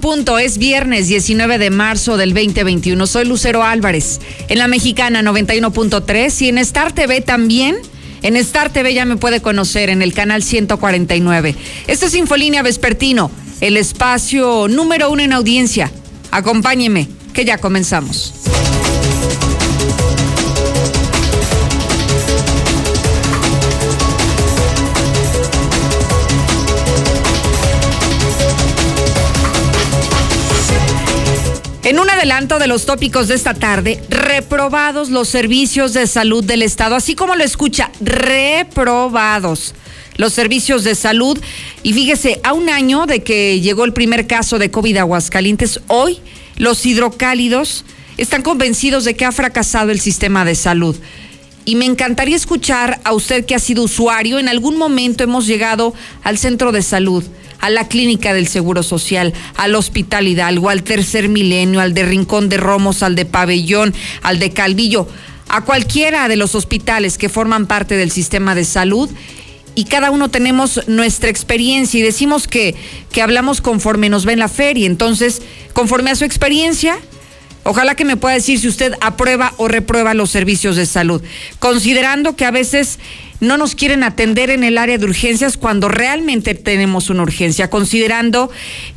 Punto, es viernes 19 de marzo del 2021. Soy Lucero Álvarez, en la mexicana 91.3 y en Star TV también. En Star TV ya me puede conocer en el canal 149. Esto es Infolínea Vespertino, el espacio número uno en audiencia. Acompáñeme, que ya comenzamos. En un adelanto de los tópicos de esta tarde, reprobados los servicios de salud del Estado, así como lo escucha, reprobados los servicios de salud. Y fíjese, a un año de que llegó el primer caso de COVID Aguascalientes, hoy los hidrocálidos están convencidos de que ha fracasado el sistema de salud. Y me encantaría escuchar a usted que ha sido usuario. En algún momento hemos llegado al centro de salud a la clínica del Seguro Social, al Hospital Hidalgo, al Tercer Milenio, al de Rincón de Romos, al de Pabellón, al de Calvillo, a cualquiera de los hospitales que forman parte del sistema de salud y cada uno tenemos nuestra experiencia y decimos que, que hablamos conforme nos ve en la feria. Entonces, conforme a su experiencia, Ojalá que me pueda decir si usted aprueba o reprueba los servicios de salud, considerando que a veces no nos quieren atender en el área de urgencias cuando realmente tenemos una urgencia, considerando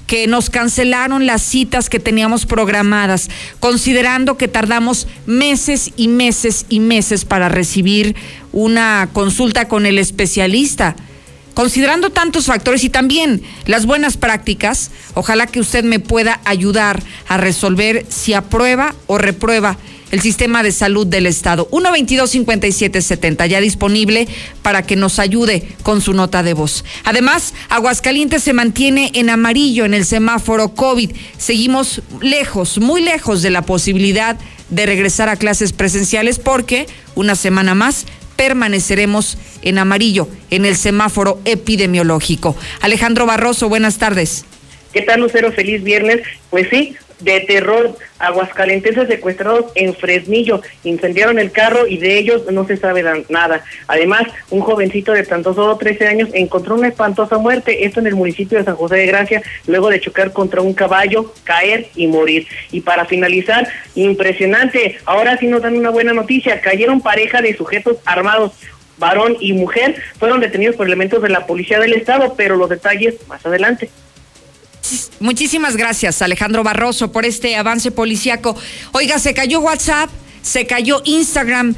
que nos cancelaron las citas que teníamos programadas, considerando que tardamos meses y meses y meses para recibir una consulta con el especialista. Considerando tantos factores y también las buenas prácticas, ojalá que usted me pueda ayudar a resolver si aprueba o reprueba el sistema de salud del Estado. 122-5770, ya disponible para que nos ayude con su nota de voz. Además, Aguascalientes se mantiene en amarillo en el semáforo COVID. Seguimos lejos, muy lejos de la posibilidad de regresar a clases presenciales porque una semana más permaneceremos en amarillo en el semáforo epidemiológico. Alejandro Barroso, buenas tardes. ¿Qué tal, Lucero? Feliz viernes. Pues sí, de terror, aguascalentenses secuestrados en Fresnillo, incendiaron el carro y de ellos no se sabe nada. Además, un jovencito de tanto solo 13 años encontró una espantosa muerte, esto en el municipio de San José de Gracia, luego de chocar contra un caballo, caer y morir. Y para finalizar, impresionante, ahora sí nos dan una buena noticia, cayeron pareja de sujetos armados varón y mujer fueron detenidos por elementos de la Policía del Estado, pero los detalles más adelante. Muchísimas gracias, Alejandro Barroso, por este avance policíaco. Oiga, se cayó WhatsApp, se cayó Instagram.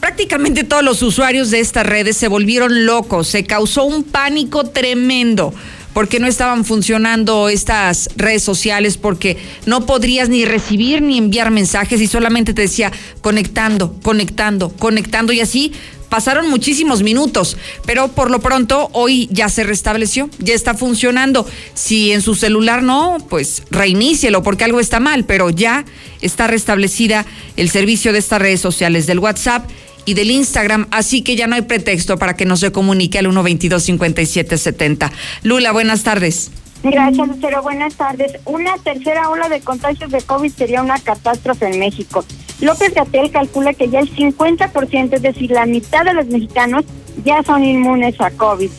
Prácticamente todos los usuarios de estas redes se volvieron locos, se causó un pánico tremendo porque no estaban funcionando estas redes sociales, porque no podrías ni recibir ni enviar mensajes y solamente te decía conectando, conectando, conectando y así Pasaron muchísimos minutos, pero por lo pronto hoy ya se restableció, ya está funcionando. Si en su celular no, pues reinícielo porque algo está mal, pero ya está restablecida el servicio de estas redes sociales del WhatsApp y del Instagram, así que ya no hay pretexto para que no se comunique al 122 5770. Lula, buenas tardes. Gracias, Lucero. Buenas tardes. Una tercera ola de contagios de COVID sería una catástrofe en México. López Gatel calcula que ya el 50%, es decir, la mitad de los mexicanos, ya son inmunes a COVID.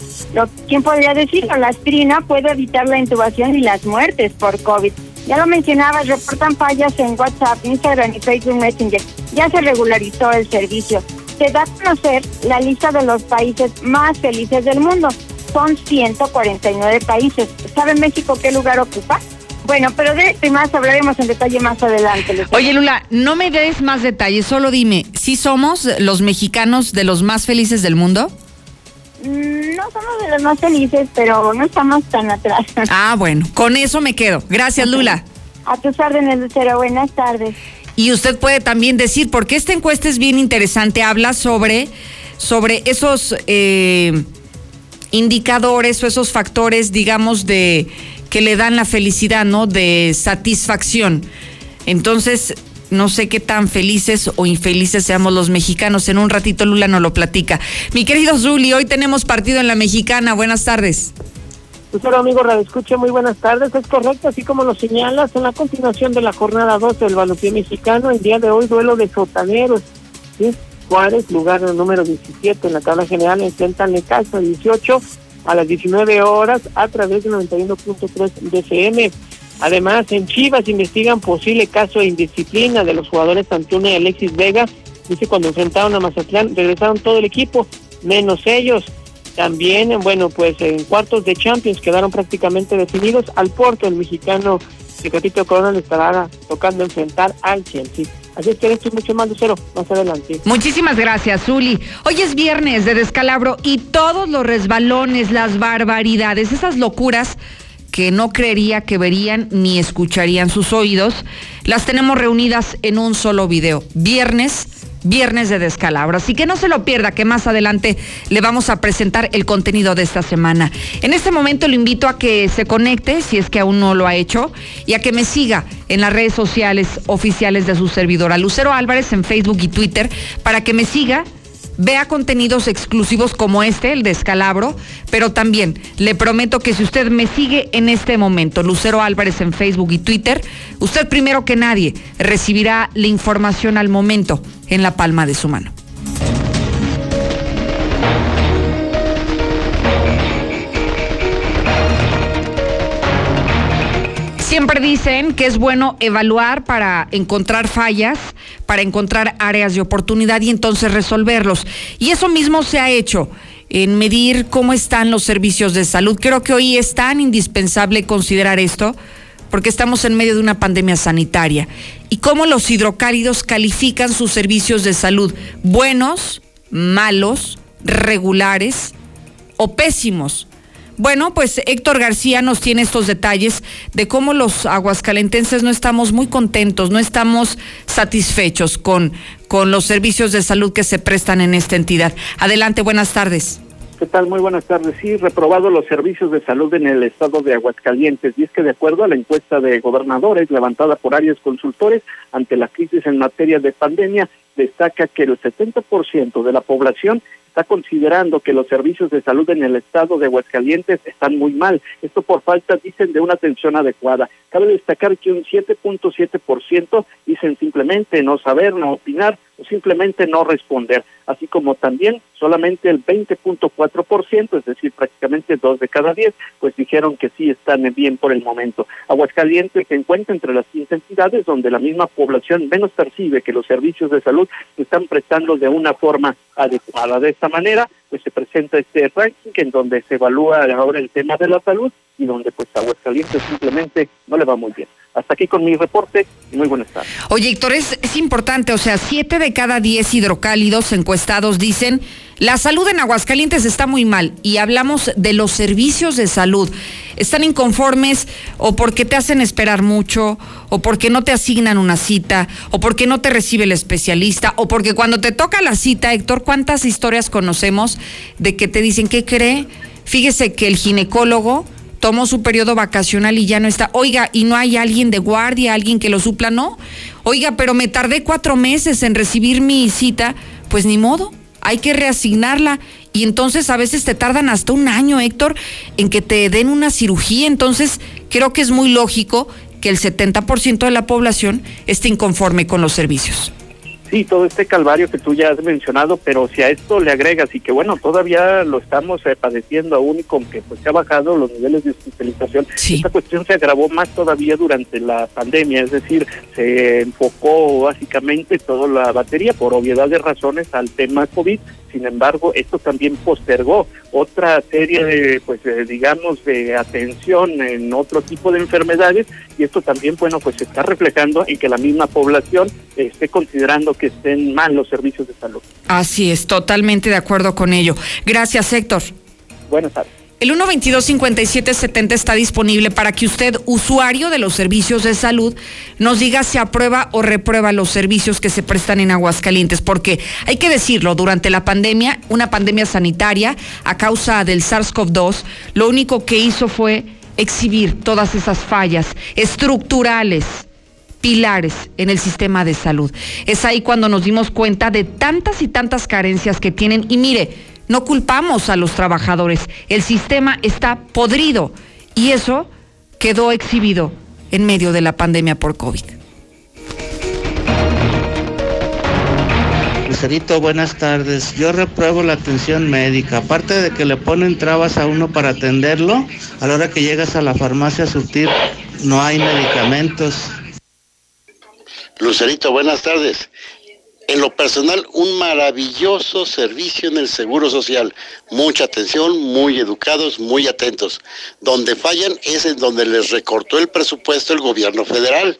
¿Quién podría decirlo? La aspirina puede evitar la intubación y las muertes por COVID. Ya lo mencionaba, reportan fallas en WhatsApp, Instagram y Facebook Messenger. Ya se regularizó el servicio. Se da a conocer la lista de los países más felices del mundo son 149 países. ¿Sabe México qué lugar ocupa? Bueno, pero de esto y más hablaremos en detalle más adelante. Oye, Lula, no me des más detalles, solo dime, ¿sí somos los mexicanos de los más felices del mundo? Mm, no somos de los más felices, pero no estamos tan atrás. Ah, bueno, con eso me quedo. Gracias, Lula. A tus órdenes, Lucero. Buenas tardes. Y usted puede también decir, porque esta encuesta es bien interesante, habla sobre, sobre esos... Eh, indicadores o esos factores, digamos, de que le dan la felicidad, ¿no? De satisfacción. Entonces, no sé qué tan felices o infelices seamos los mexicanos. En un ratito Lula nos lo platica. Mi querido Zuli, hoy tenemos partido en la mexicana. Buenas tardes. Hola amigo Radio Escuche, muy buenas tardes. Es correcto, así como lo señalas, en la continuación de la jornada 12 del balompié mexicano, el día de hoy duelo de sotaneros. ¿sí? Juárez, lugar número 17 en la tabla general, enfrentan Necaxa 18 a las 19 horas a través de 91.3 DCM. Además, en Chivas investigan posible caso de indisciplina de los jugadores Antuna y Alexis Vega. Dice cuando enfrentaron a Mazatlán, regresaron todo el equipo, menos ellos. También, bueno, pues en cuartos de Champions quedaron prácticamente definidos. Al Porto, el mexicano Tecatito Corona le estará tocando enfrentar al Chelsea. Así es que esto es mucho más lucero más adelante. Muchísimas gracias, Zuli. Hoy es viernes de descalabro y todos los resbalones, las barbaridades, esas locuras que no creería que verían ni escucharían sus oídos, las tenemos reunidas en un solo video. Viernes viernes de descalabro. Así que no se lo pierda, que más adelante le vamos a presentar el contenido de esta semana. En este momento lo invito a que se conecte, si es que aún no lo ha hecho, y a que me siga en las redes sociales oficiales de su servidora, Lucero Álvarez, en Facebook y Twitter, para que me siga vea contenidos exclusivos como este, el de Escalabro, pero también le prometo que si usted me sigue en este momento, Lucero Álvarez en Facebook y Twitter, usted primero que nadie recibirá la información al momento en la palma de su mano. Siempre dicen que es bueno evaluar para encontrar fallas, para encontrar áreas de oportunidad y entonces resolverlos. Y eso mismo se ha hecho en medir cómo están los servicios de salud. Creo que hoy es tan indispensable considerar esto porque estamos en medio de una pandemia sanitaria y cómo los hidrocálidos califican sus servicios de salud, buenos, malos, regulares o pésimos. Bueno, pues Héctor García nos tiene estos detalles de cómo los aguascalentenses no estamos muy contentos, no estamos satisfechos con, con los servicios de salud que se prestan en esta entidad. Adelante, buenas tardes. ¿Qué tal? Muy buenas tardes. Sí, reprobado los servicios de salud en el estado de Aguascalientes. Y es que de acuerdo a la encuesta de gobernadores levantada por áreas consultores ante la crisis en materia de pandemia, destaca que el 70% de la población está considerando que los servicios de salud en el estado de Aguascalientes están muy mal. Esto por falta, dicen, de una atención adecuada. Cabe destacar que un 7.7% dicen simplemente no saber, no opinar o simplemente no responder, así como también solamente el 20.4%, es decir, prácticamente dos de cada diez, pues dijeron que sí están bien por el momento. Aguascalientes se encuentra entre las 15 entidades donde la misma población menos percibe que los servicios de salud se están prestando de una forma adecuada. De esta manera, pues se presenta este ranking en donde se evalúa ahora el tema de la salud y donde pues Aguascalientes simplemente no le va muy bien. Hasta aquí con mi reporte y muy buenas tardes. Oye, Héctor, es, es importante, o sea, siete de cada diez hidrocálidos encuestados dicen la salud en Aguascalientes está muy mal y hablamos de los servicios de salud. Están inconformes o porque te hacen esperar mucho, o porque no te asignan una cita, o porque no te recibe el especialista, o porque cuando te toca la cita, Héctor, ¿cuántas historias conocemos de que te dicen, ¿qué cree? Fíjese que el ginecólogo tomó su periodo vacacional y ya no está. Oiga, ¿y no hay alguien de guardia, alguien que lo supla? No. Oiga, pero me tardé cuatro meses en recibir mi cita. Pues ni modo, hay que reasignarla. Y entonces a veces te tardan hasta un año, Héctor, en que te den una cirugía. Entonces creo que es muy lógico que el 70% de la población esté inconforme con los servicios sí, todo este calvario que tú ya has mencionado, pero si a esto le agregas y que bueno, todavía lo estamos eh, padeciendo aún y con que pues se ha bajado los niveles de hospitalización, esta cuestión se agravó más todavía durante la pandemia, es decir, se enfocó básicamente toda la batería por obviedad de razones al tema COVID sin embargo, esto también postergó otra serie de, pues, digamos, de atención en otro tipo de enfermedades y esto también, bueno, pues se está reflejando en que la misma población esté considerando que estén mal los servicios de salud. Así es, totalmente de acuerdo con ello. Gracias, Héctor. Buenas tardes. El 122-5770 está disponible para que usted, usuario de los servicios de salud, nos diga si aprueba o reprueba los servicios que se prestan en Aguascalientes, porque hay que decirlo, durante la pandemia, una pandemia sanitaria a causa del SARS-CoV-2, lo único que hizo fue exhibir todas esas fallas estructurales, pilares en el sistema de salud. Es ahí cuando nos dimos cuenta de tantas y tantas carencias que tienen. Y mire, no culpamos a los trabajadores, el sistema está podrido y eso quedó exhibido en medio de la pandemia por COVID. Lucerito, buenas tardes. Yo repruebo la atención médica. Aparte de que le ponen trabas a uno para atenderlo, a la hora que llegas a la farmacia a surtir, no hay medicamentos. Lucerito, buenas tardes. En lo personal, un maravilloso servicio en el Seguro Social. Mucha atención, muy educados, muy atentos. Donde fallan es en donde les recortó el presupuesto el gobierno federal.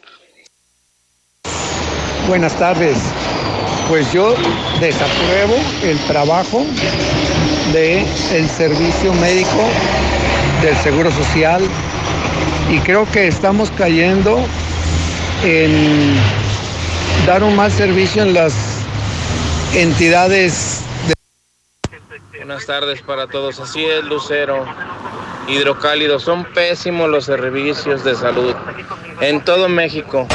Buenas tardes. Pues yo desapruebo el trabajo del el servicio médico del Seguro Social y creo que estamos cayendo en dar un mal servicio en las entidades. De... Buenas tardes para todos. Así es, Lucero. Hidrocálido. Son pésimos los servicios de salud en todo México.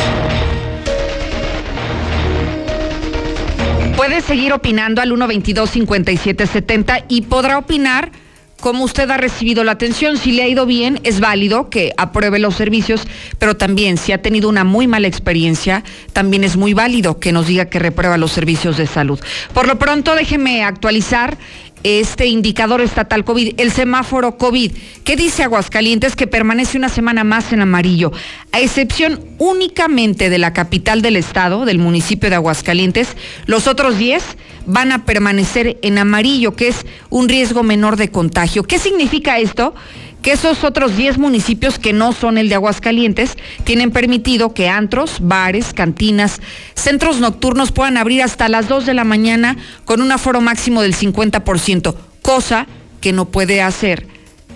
Puede seguir opinando al 122-5770 y podrá opinar cómo usted ha recibido la atención. Si le ha ido bien, es válido que apruebe los servicios, pero también si ha tenido una muy mala experiencia, también es muy válido que nos diga que reprueba los servicios de salud. Por lo pronto, déjeme actualizar este indicador estatal COVID, el semáforo COVID. ¿Qué dice Aguascalientes? Que permanece una semana más en amarillo, a excepción únicamente de la capital del estado, del municipio de Aguascalientes. Los otros 10 van a permanecer en amarillo, que es un riesgo menor de contagio. ¿Qué significa esto? que esos otros 10 municipios que no son el de Aguascalientes tienen permitido que antros, bares, cantinas, centros nocturnos puedan abrir hasta las 2 de la mañana con un aforo máximo del 50%, cosa que no puede hacer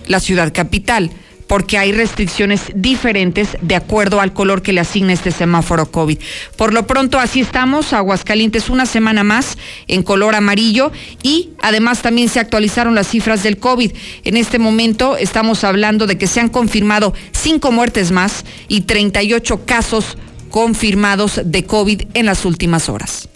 la ciudad capital porque hay restricciones diferentes de acuerdo al color que le asigna este semáforo COVID. Por lo pronto, así estamos, Aguascalientes una semana más en color amarillo y además también se actualizaron las cifras del COVID. En este momento estamos hablando de que se han confirmado cinco muertes más y 38 casos confirmados de COVID en las últimas horas.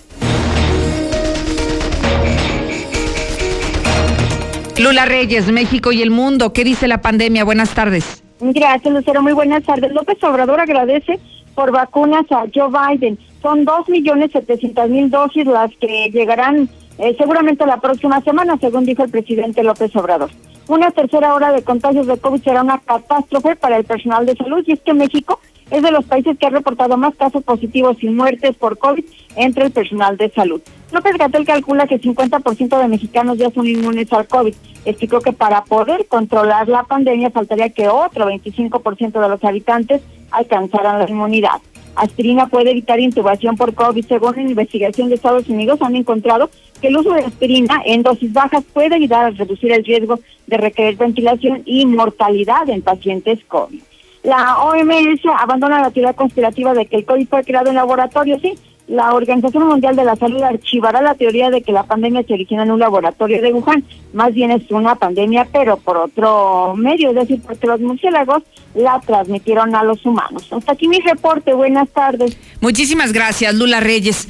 Lula Reyes, México y el mundo. ¿Qué dice la pandemia? Buenas tardes. Gracias, Lucero. Muy buenas tardes. López Obrador agradece por vacunas a Joe Biden. Son dos millones setecientos mil dosis las que llegarán eh, seguramente la próxima semana, según dijo el presidente López Obrador. Una tercera hora de contagios de COVID será una catástrofe para el personal de salud y es que México es de los países que ha reportado más casos positivos y muertes por COVID entre el personal de salud. López Gatel calcula que 50% de mexicanos ya son inmunes al COVID. Explicó que para poder controlar la pandemia faltaría que otro 25% de los habitantes alcanzaran la inmunidad. Aspirina puede evitar intubación por COVID. Según la investigación de Estados Unidos, han encontrado que el uso de aspirina en dosis bajas puede ayudar a reducir el riesgo de requerir ventilación y mortalidad en pacientes COVID. La OMS abandona la teoría conspirativa de que el COVID fue creado en laboratorio, sí. La Organización Mundial de la Salud archivará la teoría de que la pandemia se origina en un laboratorio de Wuhan. Más bien es una pandemia, pero por otro medio, es decir, porque los murciélagos la transmitieron a los humanos. Hasta aquí mi reporte. Buenas tardes. Muchísimas gracias, Lula Reyes.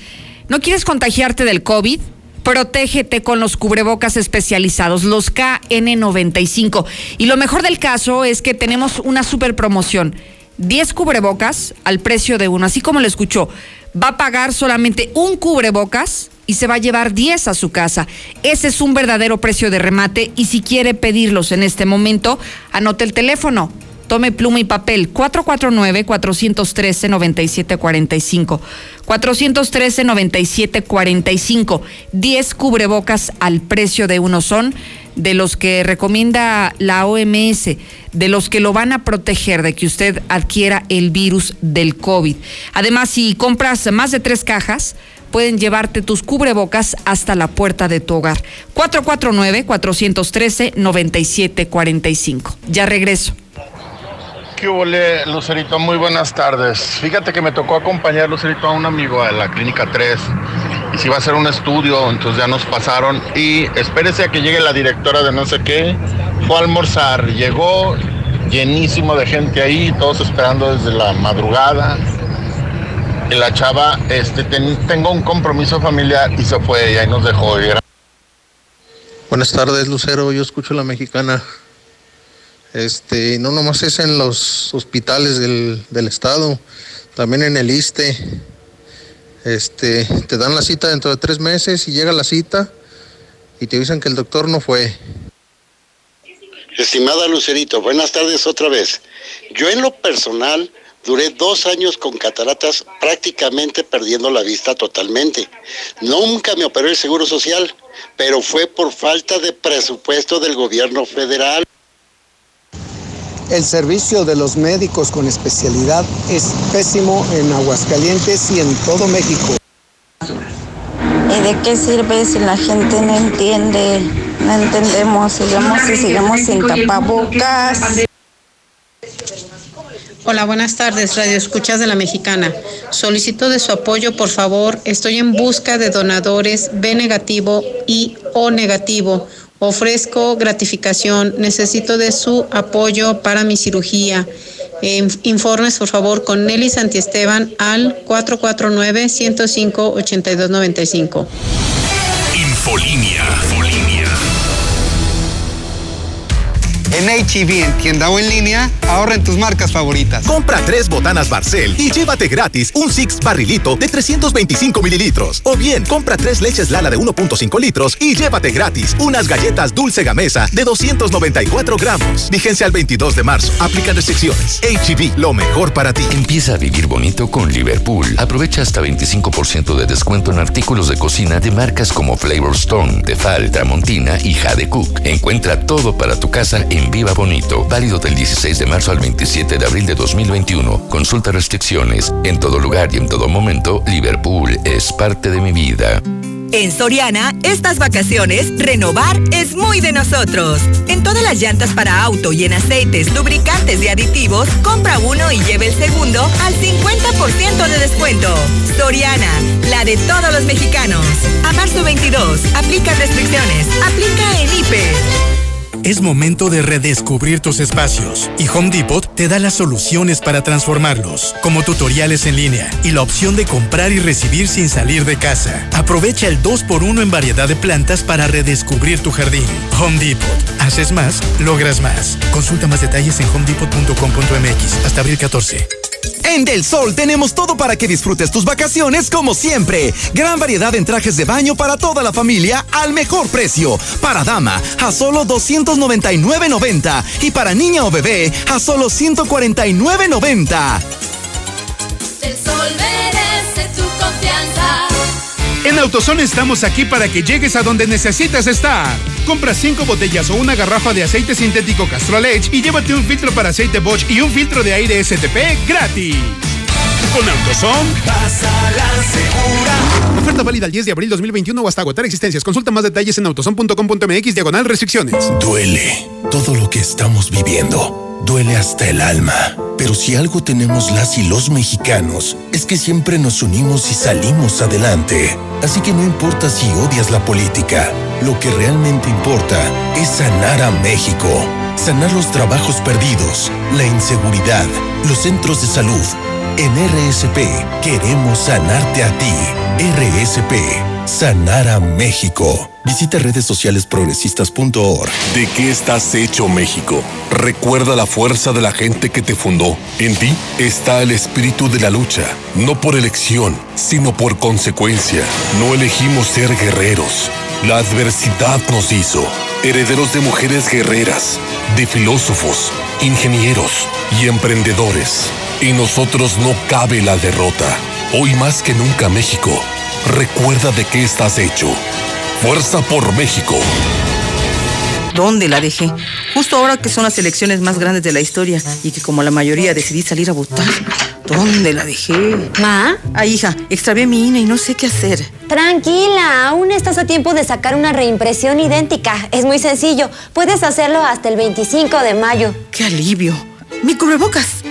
¿No quieres contagiarte del COVID? Protégete con los cubrebocas especializados, los KN95. Y lo mejor del caso es que tenemos una super promoción. 10 cubrebocas al precio de uno, así como lo escuchó. Va a pagar solamente un cubrebocas y se va a llevar 10 a su casa. Ese es un verdadero precio de remate y si quiere pedirlos en este momento, anote el teléfono Tome pluma y papel. 449-413-9745. 413-9745. 10 cubrebocas al precio de uno son de los que recomienda la OMS, de los que lo van a proteger de que usted adquiera el virus del COVID. Además, si compras más de tres cajas, pueden llevarte tus cubrebocas hasta la puerta de tu hogar. 449-413-9745. Ya regreso. ¿Qué huele, Lucerito? Muy buenas tardes. Fíjate que me tocó acompañar, Lucerito, a un amigo a la Clínica 3 y si iba a hacer un estudio, entonces ya nos pasaron y espérese a que llegue la directora de no sé qué. Fue a almorzar, llegó, llenísimo de gente ahí, todos esperando desde la madrugada. Y la chava, este, tengo un compromiso familiar y se fue y ahí nos dejó. Buenas tardes, Lucero. Yo escucho la mexicana. Este, no nomás es en los hospitales del, del estado, también en el ISTE. Este, te dan la cita dentro de tres meses y llega la cita y te dicen que el doctor no fue. Estimada Lucerito, buenas tardes otra vez. Yo en lo personal duré dos años con cataratas prácticamente perdiendo la vista totalmente. Nunca me operó el Seguro Social, pero fue por falta de presupuesto del gobierno federal. El servicio de los médicos con especialidad es pésimo en Aguascalientes y en todo México. ¿Y de qué sirve si la gente no entiende? No entendemos, sigamos y sigamos sin tapabocas. Hola, buenas tardes, Radio Escuchas de la Mexicana. Solicito de su apoyo, por favor. Estoy en busca de donadores B negativo y O negativo. Ofrezco gratificación. Necesito de su apoyo para mi cirugía. informes, por favor, con Nelly Santiesteban al 449-105-8295. Infolinia. En HEB, en tienda o en línea, ahorra en tus marcas favoritas. Compra tres botanas Barcel y llévate gratis un Six barrilito de 325 mililitros. O bien, compra tres leches Lala de 1.5 litros y llévate gratis unas galletas Dulce Gamesa de 294 gramos. Vigencia al 22 de marzo. Aplican restricciones. HEB, lo mejor para ti. Empieza a vivir bonito con Liverpool. Aprovecha hasta 25% de descuento en artículos de cocina de marcas como Flavor Stone, Tefal, Tramontina y Jade Cook. Encuentra todo para tu casa en Viva Bonito, válido del 16 de marzo al 27 de abril de 2021. Consulta restricciones. En todo lugar y en todo momento, Liverpool es parte de mi vida. En Soriana, estas vacaciones, renovar es muy de nosotros. En todas las llantas para auto y en aceites, lubricantes y aditivos, compra uno y lleve el segundo al 50% de descuento. Soriana, la de todos los mexicanos. A marzo 22, aplica restricciones. Aplica en IPE. Es momento de redescubrir tus espacios y Home Depot te da las soluciones para transformarlos, como tutoriales en línea y la opción de comprar y recibir sin salir de casa. Aprovecha el 2x1 en variedad de plantas para redescubrir tu jardín. Home Depot. Haces más, logras más. Consulta más detalles en homedepot.com.mx hasta abril 14. En Del Sol tenemos todo para que disfrutes tus vacaciones como siempre. Gran variedad en trajes de baño para toda la familia al mejor precio. Para dama a solo 299.90 y para niña o bebé a solo 149.90. En AutoZone estamos aquí para que llegues a donde necesitas estar. Compra cinco botellas o una garrafa de aceite sintético Castrol Edge y llévate un filtro para aceite Bosch y un filtro de aire STP gratis. Con AutoZone, pasa la segura. Oferta válida el 10 de abril 2021 o hasta agotar existencias. Consulta más detalles en autozone.com.mx diagonal restricciones. Duele todo lo que estamos viviendo duele hasta el alma. Pero si algo tenemos las y los mexicanos, es que siempre nos unimos y salimos adelante. Así que no importa si odias la política, lo que realmente importa es sanar a México. Sanar los trabajos perdidos, la inseguridad, los centros de salud. En RSP queremos sanarte a ti. RSP, sanar a México. Visita redes sociales progresistas.org. ¿De qué estás hecho México? Recuerda la fuerza de la gente que te fundó. En ti está el espíritu de la lucha, no por elección, sino por consecuencia. No elegimos ser guerreros. La adversidad nos hizo herederos de mujeres guerreras, de filósofos, ingenieros y emprendedores. Y nosotros no cabe la derrota. Hoy más que nunca México, recuerda de qué estás hecho. Fuerza por México. ¿Dónde la dejé? Justo ahora que son las elecciones más grandes de la historia y que como la mayoría decidí salir a votar. ¿Dónde la dejé? ¿Ma? Ah, hija, extravié mi INE y no sé qué hacer. Tranquila, aún estás a tiempo de sacar una reimpresión idéntica. Es muy sencillo. Puedes hacerlo hasta el 25 de mayo. ¡Qué alivio! ¡Mi cubrebocas!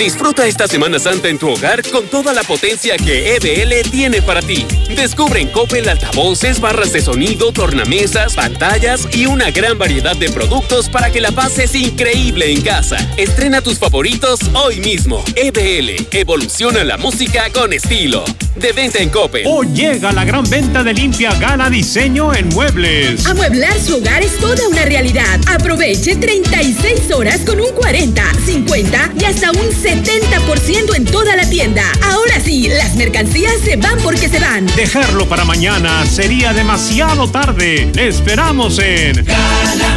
Disfruta esta Semana Santa en tu hogar con toda la potencia que EBL tiene para ti. Descubre en Coppel altavoces, barras de sonido, tornamesas, pantallas y una gran variedad de productos para que la pases increíble en casa. Estrena tus favoritos hoy mismo. EBL, evoluciona la música con estilo. De venta en Coppel. Hoy llega la gran venta de Limpia Gala Diseño en Muebles. Amueblar su hogar es toda una realidad. Aproveche 36 horas con un 40, 50 y hasta un 70% en toda la tienda. Ahora sí, las mercancías se van porque se van. Dejarlo para mañana sería demasiado tarde. Le esperamos en.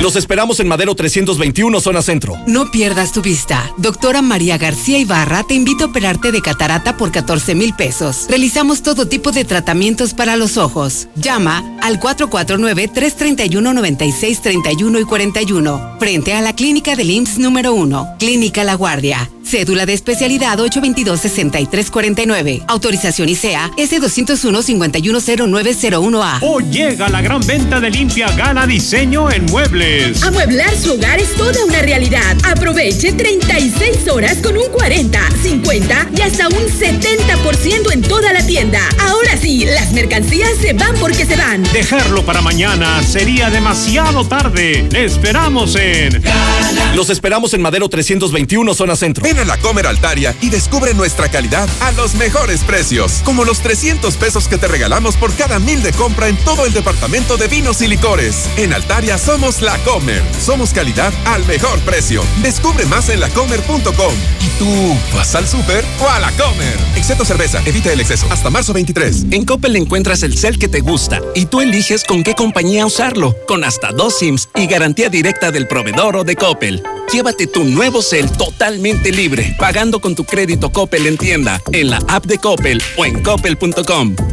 Los esperamos en Madero 321, zona centro. No pierdas tu vista. Doctora María García Ibarra te invita a operarte de catarata por 14 mil pesos. Realizamos todo tipo de tratamientos para los ojos. Llama al 449-331-9631 y 41. Frente a la clínica del IMSS número 1. Clínica La Guardia. Cédula de especialidad 822-6349. Autorización ICEA S201-510901A. Hoy llega la gran venta de Limpia Gala Diseño en Muebles. Amueblar su hogar es toda una realidad. Aproveche 36 horas con un 40, 50 y hasta un 70% en toda la tienda. Ahora sí, las mercancías se van porque se van. Dejarlo para mañana sería demasiado tarde. Le esperamos en. Los esperamos en Madero 321, zona centro. Ven a la Comer Altaria y descubre nuestra calidad a los mejores precios, como los 300 pesos que te regalamos por cada mil de compra en todo el departamento de vinos y licores. En Altaria somos la Comer. Somos calidad al mejor precio. Descubre más en lacomer.com. ¿Y tú vas al súper o a la Comer? Excepto cerveza, evita el exceso. Hasta marzo 23. En Coppel encuentras el cel que te gusta y tú eliges con qué compañía usarlo, con hasta dos SIMs y garantía directa del proveedor o de Coppel. Llévate tu nuevo cel totalmente libre, pagando con tu crédito Coppel en tienda, en la app de Coppel o en coppel.com.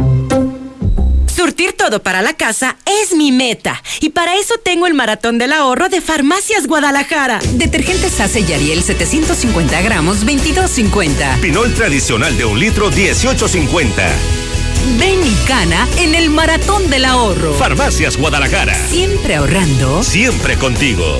Surtir todo para la casa es mi meta. Y para eso tengo el maratón del ahorro de Farmacias Guadalajara. Detergente Sase y Ariel 750 gramos, 22.50. Pinol tradicional de un litro, 18.50. Ven y cana en el maratón del ahorro. Farmacias Guadalajara. Siempre ahorrando. Siempre contigo.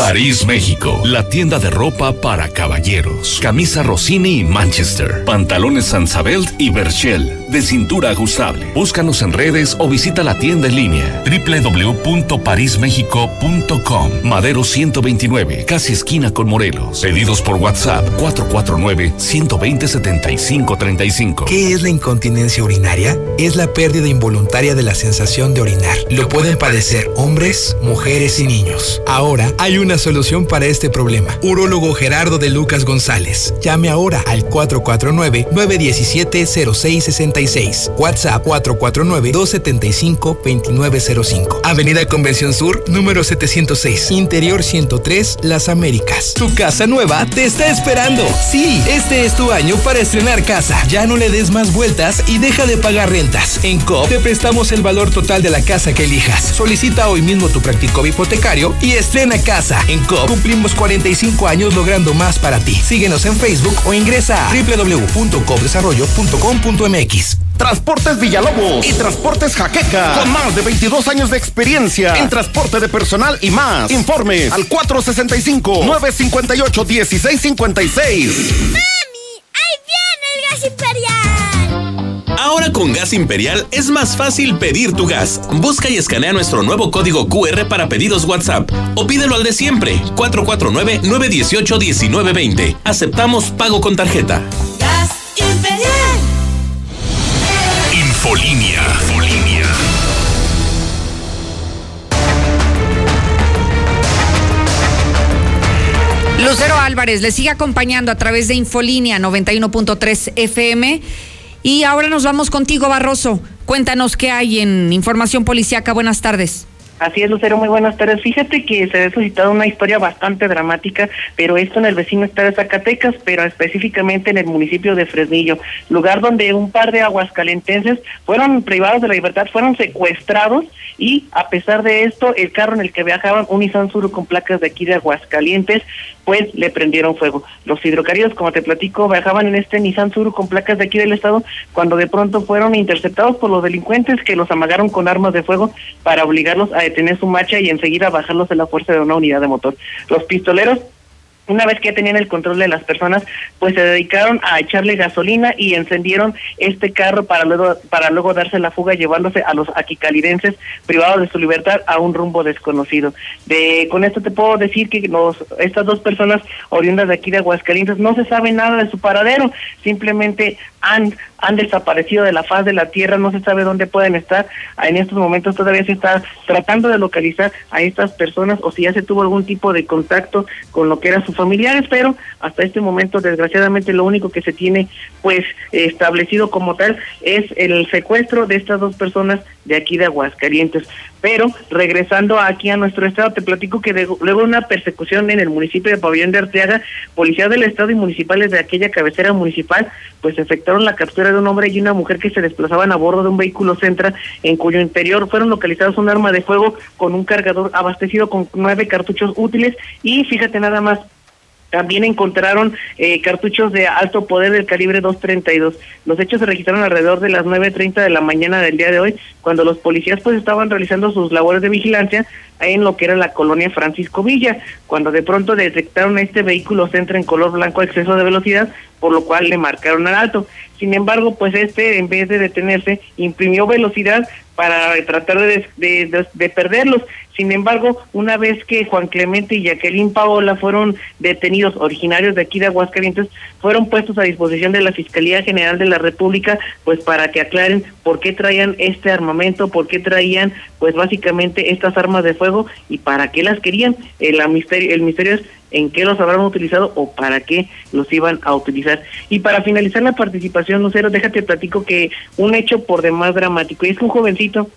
París, México. La tienda de ropa para caballeros. Camisa Rossini y Manchester. Pantalones Sansabelt y Berchel. De cintura ajustable. Búscanos en redes o visita la tienda en línea. www.parismexico.com. Madero 129. Casi esquina con Morelos. Pedidos por WhatsApp 449 120 75 35. ¿Qué es la incontinencia urinaria? Es la pérdida involuntaria de la sensación de orinar. Lo pueden padecer hombres, mujeres y niños. Ahora hay una solución para este problema. Urólogo Gerardo de Lucas González. Llame ahora al 449-917-0666. WhatsApp 449-275-2905. Avenida Convención Sur, número 706. Interior 103, Las Américas. Tu casa nueva te está esperando. Sí, este es tu año para estrenar casa. Ya no le des más vueltas y deja de pagar rentas. En COP te prestamos el valor total de la casa que elijas. Solicita hoy mismo tu práctico hipotecario y estrena casa. En COP cumplimos 45 años logrando más para ti. Síguenos en Facebook o ingresa a. Transportes Villalobos y Transportes Jaqueca, con más de 22 años de experiencia en transporte de personal y más. Informes al 465-958-1656. Con Gas Imperial es más fácil pedir tu gas. Busca y escanea nuestro nuevo código QR para pedidos WhatsApp o pídelo al de siempre, 449-918-1920. Aceptamos pago con tarjeta. ¡Gas Imperial! Infolinia. Infolinia. Lucero Álvarez le sigue acompañando a través de Infolínea 91.3 FM. Y ahora nos vamos contigo, Barroso. Cuéntanos qué hay en información policiaca. Buenas tardes. Así es, Lucero, muy buenas tardes. Fíjate que se ha suscitado una historia bastante dramática, pero esto en el vecino estado de Zacatecas, pero específicamente en el municipio de Fresnillo, lugar donde un par de aguascalentenses fueron privados de la libertad, fueron secuestrados y a pesar de esto, el carro en el que viajaban, un Nissan Suru con placas de aquí de Aguascalientes, pues le prendieron fuego. Los hidrocálidos, como te platico, viajaban en este Nissan Suru con placas de aquí del estado, cuando de pronto fueron interceptados por los delincuentes que los amagaron con armas de fuego para obligarlos a detener su marcha y enseguida bajarlos de la fuerza de una unidad de motor. Los pistoleros una vez que tenían el control de las personas, pues se dedicaron a echarle gasolina y encendieron este carro para luego para luego darse la fuga llevándose a los aquicalidenses privados de su libertad a un rumbo desconocido. De con esto te puedo decir que los estas dos personas oriundas de aquí de Aguascalientes no se sabe nada de su paradero, simplemente han han desaparecido de la faz de la tierra, no se sabe dónde pueden estar. En estos momentos todavía se está tratando de localizar a estas personas o si ya se tuvo algún tipo de contacto con lo que eran sus familiares, pero hasta este momento desgraciadamente lo único que se tiene pues establecido como tal es el secuestro de estas dos personas de aquí de Aguascalientes. Pero regresando aquí a nuestro estado, te platico que de- luego una persecución en el municipio de Pabellón de Arteaga, policías del estado y municipales de aquella cabecera municipal, pues efectuaron la captura de un hombre y una mujer que se desplazaban a bordo de un vehículo Centra, en cuyo interior fueron localizados un arma de fuego con un cargador abastecido con nueve cartuchos útiles y fíjate nada más, también encontraron eh, cartuchos de alto poder del calibre 232. Los hechos se registraron alrededor de las 9.30 de la mañana del día de hoy, cuando los policías pues estaban realizando sus labores de vigilancia en lo que era la colonia Francisco Villa, cuando de pronto detectaron este vehículo centro en color blanco a exceso de velocidad, por lo cual le marcaron al alto. Sin embargo, pues este, en vez de detenerse, imprimió velocidad para tratar de, de- de perderlos. Sin embargo, una vez que Juan Clemente y Jacqueline Paola fueron detenidos, originarios de aquí de Aguascalientes, fueron puestos a disposición de la Fiscalía General de la República, pues para que aclaren por qué traían este armamento, por qué traían, pues básicamente estas armas de fuego y para qué las querían. El, la misterio, el misterio es en qué los habrán utilizado o para qué los iban a utilizar. Y para finalizar la participación, Lucero, déjate platico que un hecho por demás dramático, y es que un jovencito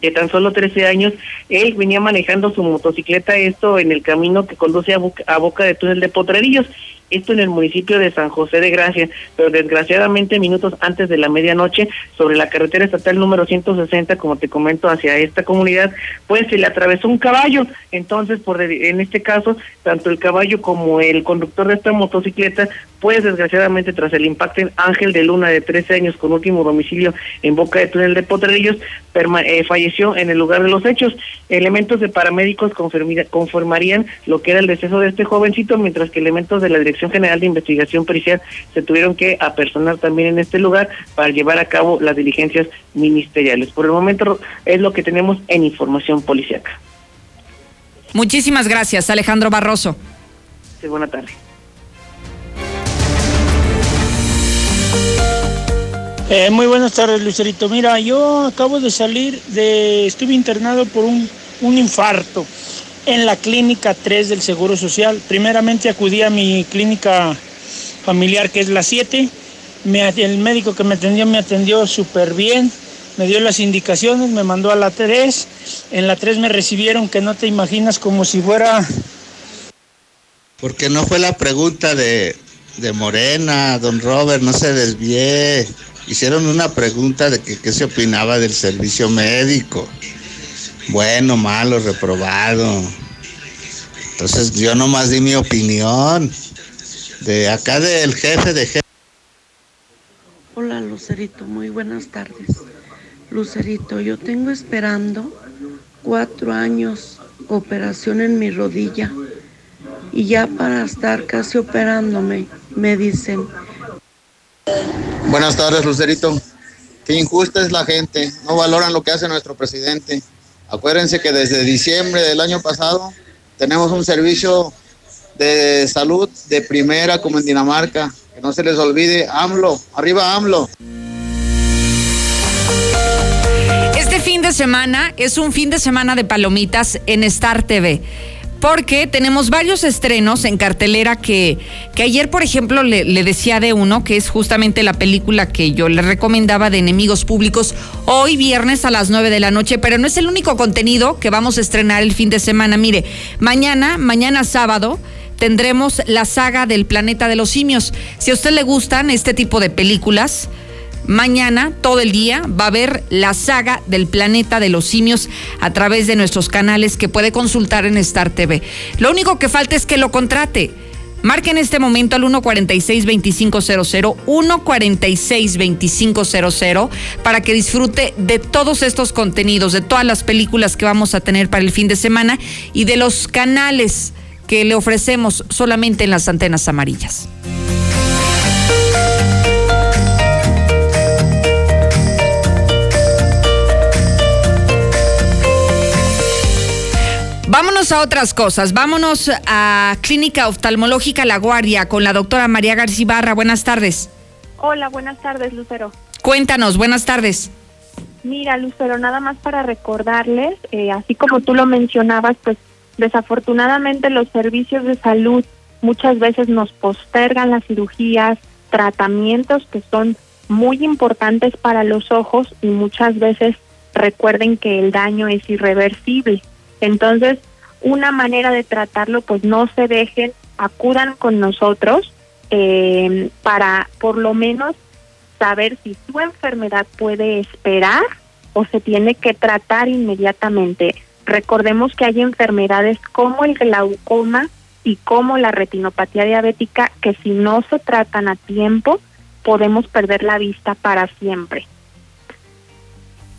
de tan solo 13 años, él venía manejando su motocicleta, esto en el camino que conduce a, Boca- a Boca de Túnel de Potrerillos, esto en el municipio de San José de Gracia, pero desgraciadamente minutos antes de la medianoche, sobre la carretera estatal número 160, como te comento, hacia esta comunidad, pues se le atravesó un caballo, entonces por en este caso, tanto el caballo como el conductor de esta motocicleta, pues desgraciadamente tras el impacto en Ángel de Luna de 13 años con último domicilio en Boca de Túnel de Potrerillos, eh, falleció en el lugar de los hechos. Elementos de paramédicos conformarían lo que era el deceso de este jovencito, mientras que elementos de la Dirección General de Investigación Pericial se tuvieron que apersonar también en este lugar para llevar a cabo las diligencias ministeriales. Por el momento es lo que tenemos en información policíaca. Muchísimas gracias, Alejandro Barroso. Sí, buena tarde. Eh, muy buenas tardes, Lucerito. Mira, yo acabo de salir de. Estuve internado por un, infarto en la clínica 3 del Seguro Social. Primeramente acudí a mi clínica familiar, que es la 7. el médico que me atendió me atendió súper bien me dio las indicaciones, me mandó a la 3. En la 3 me recibieron que no te imaginas como si fuera... Porque no fue la pregunta de, de Morena, don Robert, no se desvíe. Hicieron una pregunta de qué se opinaba del servicio médico. Bueno, malo, reprobado. Entonces yo nomás di mi opinión. De acá del jefe de jefe. Hola Lucerito, muy buenas tardes. Lucerito, yo tengo esperando cuatro años operación en mi rodilla y ya para estar casi operándome me dicen. Buenas tardes, Lucerito. Qué injusta es la gente. No valoran lo que hace nuestro presidente. Acuérdense que desde diciembre del año pasado tenemos un servicio de salud de primera como en Dinamarca. Que no se les olvide, AMLO, arriba AMLO. fin de semana es un fin de semana de palomitas en Star TV. Porque tenemos varios estrenos en cartelera que, que ayer, por ejemplo, le, le, decía de uno, que es justamente la película que yo le recomendaba de Enemigos Públicos, hoy viernes a las 9 de la noche, pero no es el único contenido que vamos a estrenar el fin de semana. Mire, mañana, mañana sábado, tendremos la saga del planeta de los simios. Si a usted le gustan este tipo de películas, Mañana, todo el día, va a ver la saga del planeta de los simios a través de nuestros canales que puede consultar en Star TV. Lo único que falta es que lo contrate. Marque en este momento al 146-2500, 146-2500, para que disfrute de todos estos contenidos, de todas las películas que vamos a tener para el fin de semana y de los canales que le ofrecemos solamente en las antenas amarillas. Vámonos a otras cosas. Vámonos a Clínica Oftalmológica La Guardia con la doctora María García Barra. Buenas tardes. Hola, buenas tardes, Lucero. Cuéntanos, buenas tardes. Mira, Lucero, nada más para recordarles, eh, así como tú lo mencionabas, pues desafortunadamente los servicios de salud muchas veces nos postergan las cirugías, tratamientos que son muy importantes para los ojos y muchas veces recuerden que el daño es irreversible. Entonces, una manera de tratarlo, pues no se dejen, acudan con nosotros eh, para por lo menos saber si su enfermedad puede esperar o se tiene que tratar inmediatamente. Recordemos que hay enfermedades como el glaucoma y como la retinopatía diabética que si no se tratan a tiempo podemos perder la vista para siempre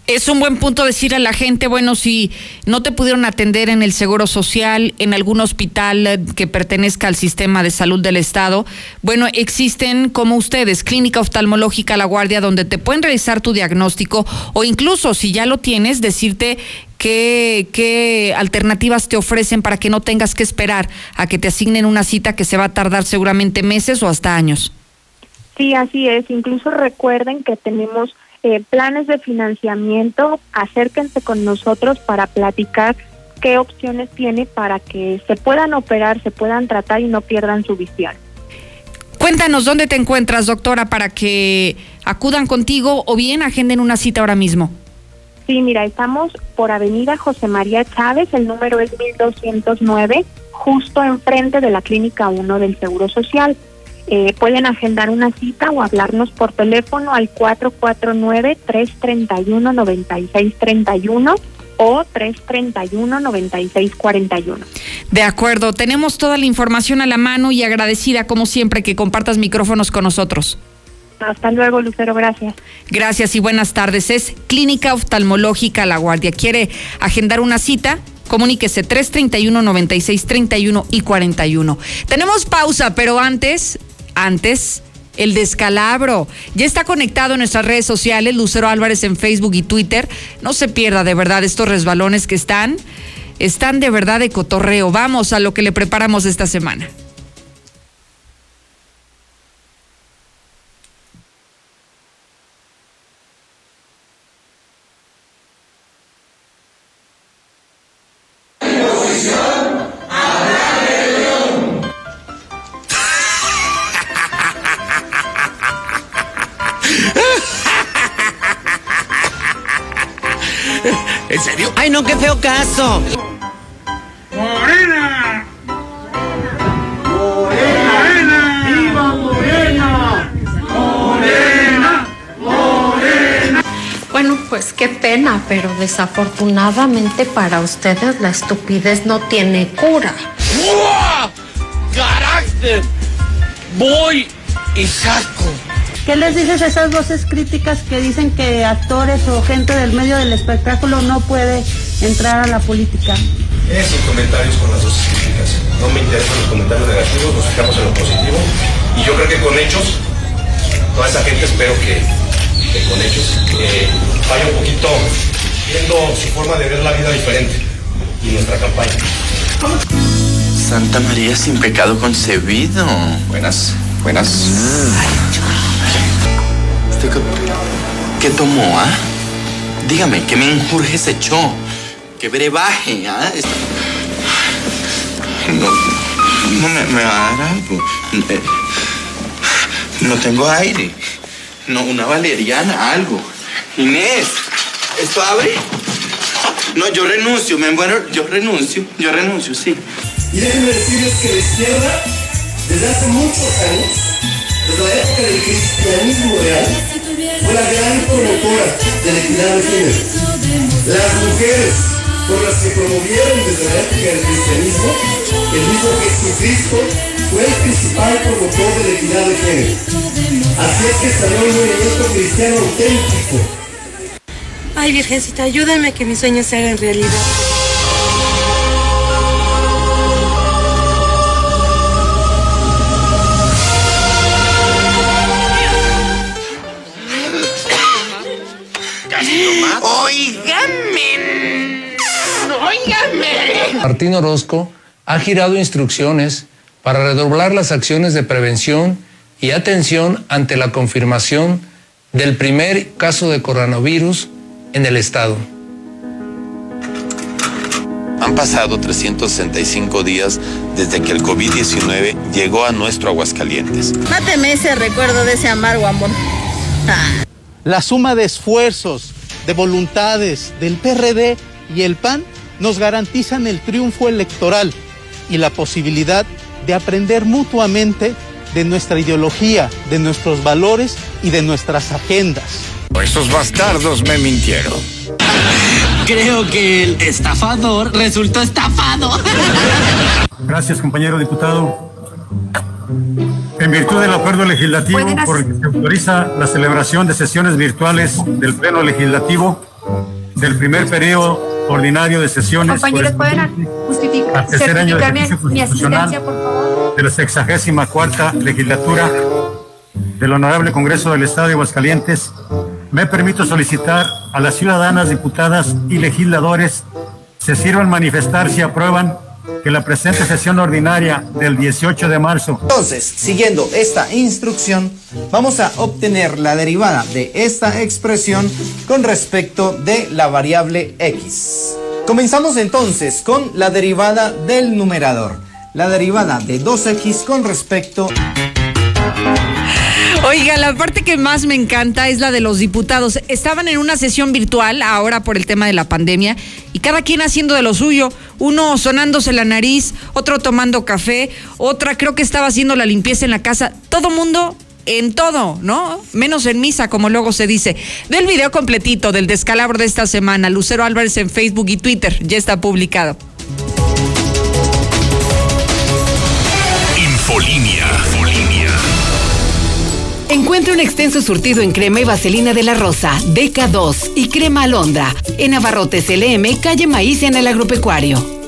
es un buen punto decir a la gente, bueno, si no te pudieron atender en el Seguro Social, en algún hospital eh, que pertenezca al sistema de salud del Estado, bueno, existen como ustedes, Clínica Oftalmológica La Guardia, donde te pueden realizar tu diagnóstico o incluso si ya lo tienes, decirte qué, qué alternativas te ofrecen para que no tengas que esperar a que te asignen una cita que se va a tardar seguramente meses o hasta años. Sí, así es. Incluso recuerden que tenemos eh, planes de financiamiento, acérquense con nosotros para platicar qué opciones tiene para que se puedan operar, se puedan tratar y no pierdan su visión. Cuéntanos dónde te encuentras, doctora, para que acudan contigo o bien agenden una cita ahora mismo. Sí, mira, estamos por Avenida José María Chávez, el número es 1209, justo enfrente de la Clínica 1 del Seguro Social. Eh, pueden agendar una cita o hablarnos por teléfono al 449-331-9631 o 331-9641. De acuerdo, tenemos toda la información a la mano y agradecida como siempre que compartas micrófonos con nosotros. Hasta luego, Lucero, gracias. Gracias y buenas tardes. Es Clínica Oftalmológica La Guardia. ¿Quiere agendar una cita? Comuníquese 331 96 31 y 41. Tenemos pausa, pero antes, antes, el descalabro. Ya está conectado en nuestras redes sociales, Lucero Álvarez en Facebook y Twitter. No se pierda de verdad estos resbalones que están. Están de verdad de cotorreo. Vamos a lo que le preparamos esta semana. Para ustedes la estupidez no tiene cura. ¡Buah! ¡Carácter! Voy y saco. ¿Qué les dices a esas voces críticas que dicen que actores o gente del medio del espectáculo no puede entrar a la política? Esos comentarios con las dos críticas. No me interesan los comentarios negativos, nos fijamos en lo positivo. Y yo creo que con hechos, toda esa gente espero que, que con hechos eh, vaya un poquito viendo su forma de ver la vida diferente y nuestra campaña. Santa María sin pecado concebido. Buenas, buenas. ¿Usted qué, qué tomó, ah? Dígame, ¿qué menjurje se echó? ¿Qué brebaje, ah? No, no me, me va a dar algo. Eh, No tengo aire. No, una valeriana, algo. Inés, ¿esto abre? No, yo renuncio, me bueno, yo renuncio, yo renuncio, sí. Y déjenme decirles que la izquierda, desde hace muchos años, desde la época del cristianismo real, fue la gran promotora de la equidad de género. Las mujeres fueron las que promovieron desde la época del cristianismo, el mismo Jesucristo fue el principal promotor de la equidad de género. Así es que salió un movimiento cristiano auténtico. Ay, Virgencita, ayúdame a que mis sueños se hagan realidad. Óigame. Óigame. Martín Orozco ha girado instrucciones para redoblar las acciones de prevención y atención ante la confirmación del primer caso de coronavirus en el estado. Han pasado 365 días desde que el COVID-19 llegó a nuestro Aguascalientes. Máteme ese recuerdo de ese amargo amor. La suma de esfuerzos, de voluntades del PRD y el PAN nos garantizan el triunfo electoral y la posibilidad de aprender mutuamente de nuestra ideología, de nuestros valores y de nuestras agendas. Esos bastardos me mintieron. Creo que el estafador resultó estafado. Gracias, compañero diputado. En virtud del acuerdo legislativo por el que se autoriza la celebración de sesiones virtuales del Pleno Legislativo del primer periodo ordinario de sesiones Compañeros, ¿pueden justificar, certificarme mi asistencia, por favor? De la sexagésima cuarta legislatura del Honorable Congreso del Estado de Aguascalientes, me permito solicitar a las ciudadanas, diputadas y legisladores se sirvan manifestar si aprueban que la presente sesión ordinaria del 18 de marzo Entonces, siguiendo esta instrucción, vamos a obtener la derivada de esta expresión con respecto de la variable x. Comenzamos entonces con la derivada del numerador. La derivada de 2x con respecto Oiga, la parte que más me encanta es la de los diputados. Estaban en una sesión virtual ahora por el tema de la pandemia y cada quien haciendo de lo suyo. Uno sonándose la nariz, otro tomando café, otra creo que estaba haciendo la limpieza en la casa. Todo mundo en todo, ¿no? Menos en misa, como luego se dice. Del video completito del descalabro de esta semana, Lucero Álvarez en Facebook y Twitter, ya está publicado. Infolinia. Encuentra un extenso surtido en crema y vaselina de la Rosa, DK2 y crema alondra en Abarrotes LM, calle Maíz en el agropecuario.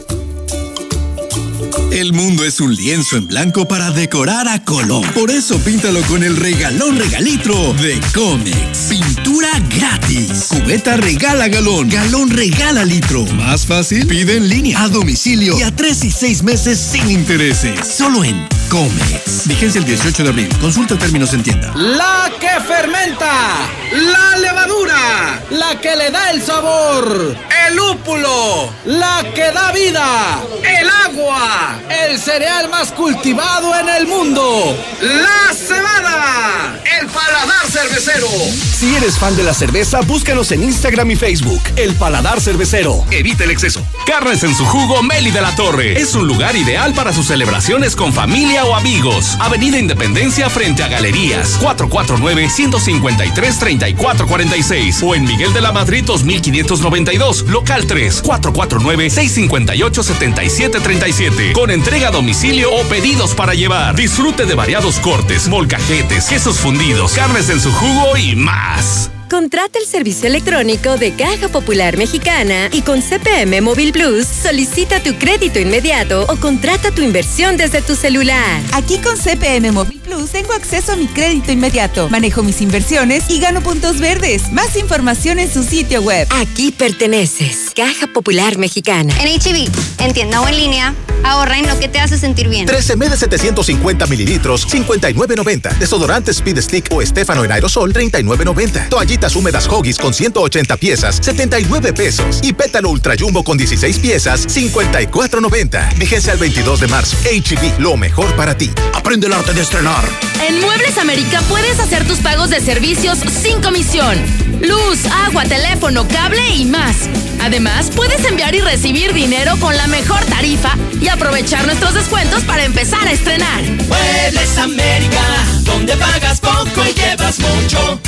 El mundo es un lienzo en blanco para decorar a color. Por eso píntalo con el regalón regalitro de Comex. Pintura gratis. Cubeta regala galón. Galón regala litro. Más fácil, pide en línea, a domicilio y a tres y seis meses sin intereses. Solo en Comex. Vigencia el 18 de abril. Consulta términos en tienda. La que fermenta. La levadura. La que le da el sabor. El lúpulo. La que da vida. El agua el cereal más cultivado en el mundo, la cebada, el paladar cervecero. Si eres fan de la cerveza, búscanos en Instagram y Facebook, el paladar cervecero. Evita el exceso. Carnes en su jugo Meli de la Torre. Es un lugar ideal para sus celebraciones con familia o amigos. Avenida Independencia frente a Galerías, 449-153-3446 o en Miguel de la Madrid 2592, local 3, 449-658-7737. Con entrega a domicilio o pedidos para llevar. Disfrute de variados cortes, molcajetes, quesos fundidos, carnes en su jugo y más. Contrata el servicio electrónico de Caja Popular Mexicana y con CPM Móvil Plus solicita tu crédito inmediato o contrata tu inversión desde tu celular. Aquí con CPM Móvil Plus tengo acceso a mi crédito inmediato, manejo mis inversiones y gano puntos verdes. Más información en su sitio web. Aquí perteneces. Caja Popular Mexicana. En HB, en tienda o en línea, ahorra en lo que te hace sentir bien. 13M de 750 mililitros, 59.90. Desodorante Speed Stick o Estefano en aerosol, 39.90. Toallitas húmedas Hoggies con 180 piezas, 79 pesos. Y pétalo Ultra Jumbo con 16 piezas, 54.90. Vigencia al 22 de marzo. HB, lo mejor para ti. Aprende el arte de estrenar. En Muebles América puedes hacer tus pagos de servicios sin comisión. Luz, agua, teléfono, cable y más. Además, puedes enviar y recibir dinero con la mejor tarifa y aprovechar nuestros descuentos para empezar a estrenar. Muebles América, donde pagas poco y llevas mucho.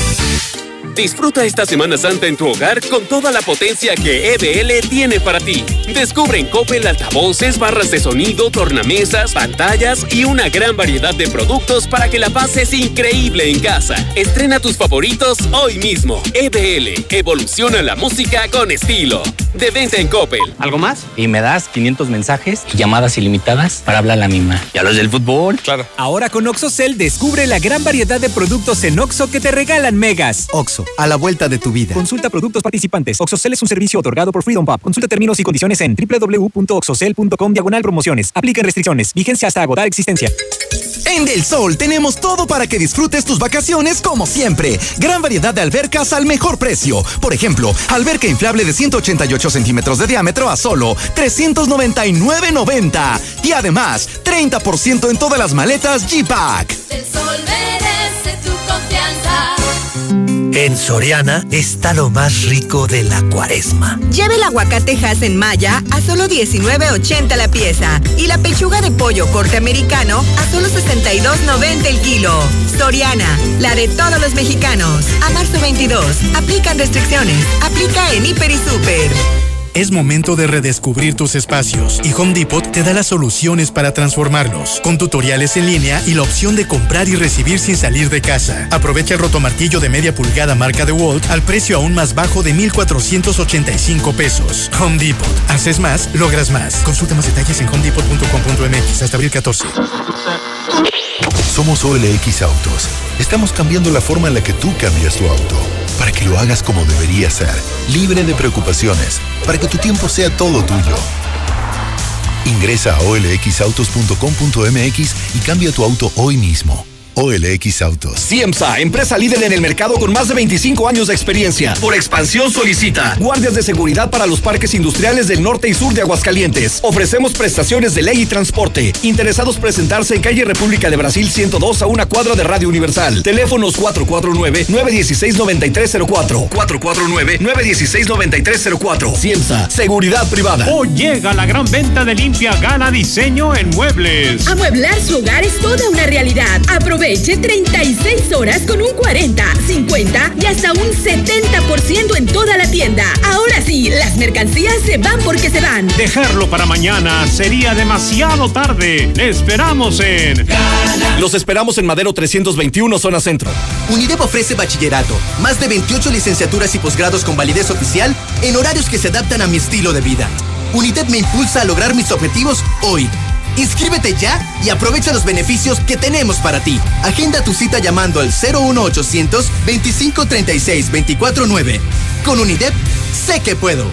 Disfruta esta Semana Santa en tu hogar con toda la potencia que EBL tiene para ti. Descubre en Coppel altavoces, barras de sonido, tornamesas, pantallas y una gran variedad de productos para que la pases increíble en casa. Estrena tus favoritos hoy mismo. EBL, evoluciona la música con estilo. De venta en Coppel. ¿Algo más? Y me das 500 mensajes y llamadas ilimitadas para hablar a la misma. ¿Y a los del fútbol? Claro. Ahora con OxoCell descubre la gran variedad de productos en Oxo que te regalan megas. Oxo, a la vuelta de tu vida. Consulta productos participantes. OxoCell es un servicio otorgado por Freedom Pub. Consulta términos y condiciones en www.oxocell.com diagonal promociones. Apliquen restricciones. Vigencia hasta agotar existencia. En Del Sol tenemos todo para que disfrutes tus vacaciones como siempre. Gran variedad de albercas al mejor precio. Por ejemplo, alberca inflable de 188 centímetros de diámetro a solo 399.90. Y además, 30% en todas las maletas G-Pack. El Sol merece tu confianza. En Soriana está lo más rico de la cuaresma. Lleve el aguacatejas en Maya a solo 19.80 la pieza y la pechuga de pollo corte americano a solo 62.90 el kilo. Soriana, la de todos los mexicanos. A marzo 22, aplican restricciones. Aplica en Hiper y Super. Es momento de redescubrir tus espacios y Home Depot te da las soluciones para transformarlos, con tutoriales en línea y la opción de comprar y recibir sin salir de casa. Aprovecha el rotomartillo de media pulgada marca DeWalt al precio aún más bajo de 1,485 pesos. Home Depot. Haces más, logras más. Consulta más detalles en homedepot.com.mx hasta abril 14. Somos OLX Autos. Estamos cambiando la forma en la que tú cambias tu auto para que lo hagas como debería ser, libre de preocupaciones, para que tu tiempo sea todo tuyo. Ingresa a olxautos.com.mx y cambia tu auto hoy mismo. OLX Autos. CIEMSA, empresa líder en el mercado con más de 25 años de experiencia. Por expansión solicita guardias de seguridad para los parques industriales del norte y sur de Aguascalientes. Ofrecemos prestaciones de ley y transporte. Interesados presentarse en calle República de Brasil 102 a una cuadra de Radio Universal. Teléfonos 449-916-9304. 449-916-9304. CIEMSA, seguridad privada. Hoy llega la gran venta de Limpia Gana Diseño en Muebles. Amueblar su hogar es toda una realidad. Aprovecha Aproveche 36 horas con un 40, 50 y hasta un 70% en toda la tienda. Ahora sí, las mercancías se van porque se van. Dejarlo para mañana sería demasiado tarde. Esperamos en... Los esperamos en Madero 321, zona centro. UNIDEP ofrece bachillerato, más de 28 licenciaturas y posgrados con validez oficial en horarios que se adaptan a mi estilo de vida. UNIDEP me impulsa a lograr mis objetivos hoy. Inscríbete ya y aprovecha los beneficios que tenemos para ti. Agenda tu cita llamando al 01800 2536 249. Con UNIDEP, sé que puedo.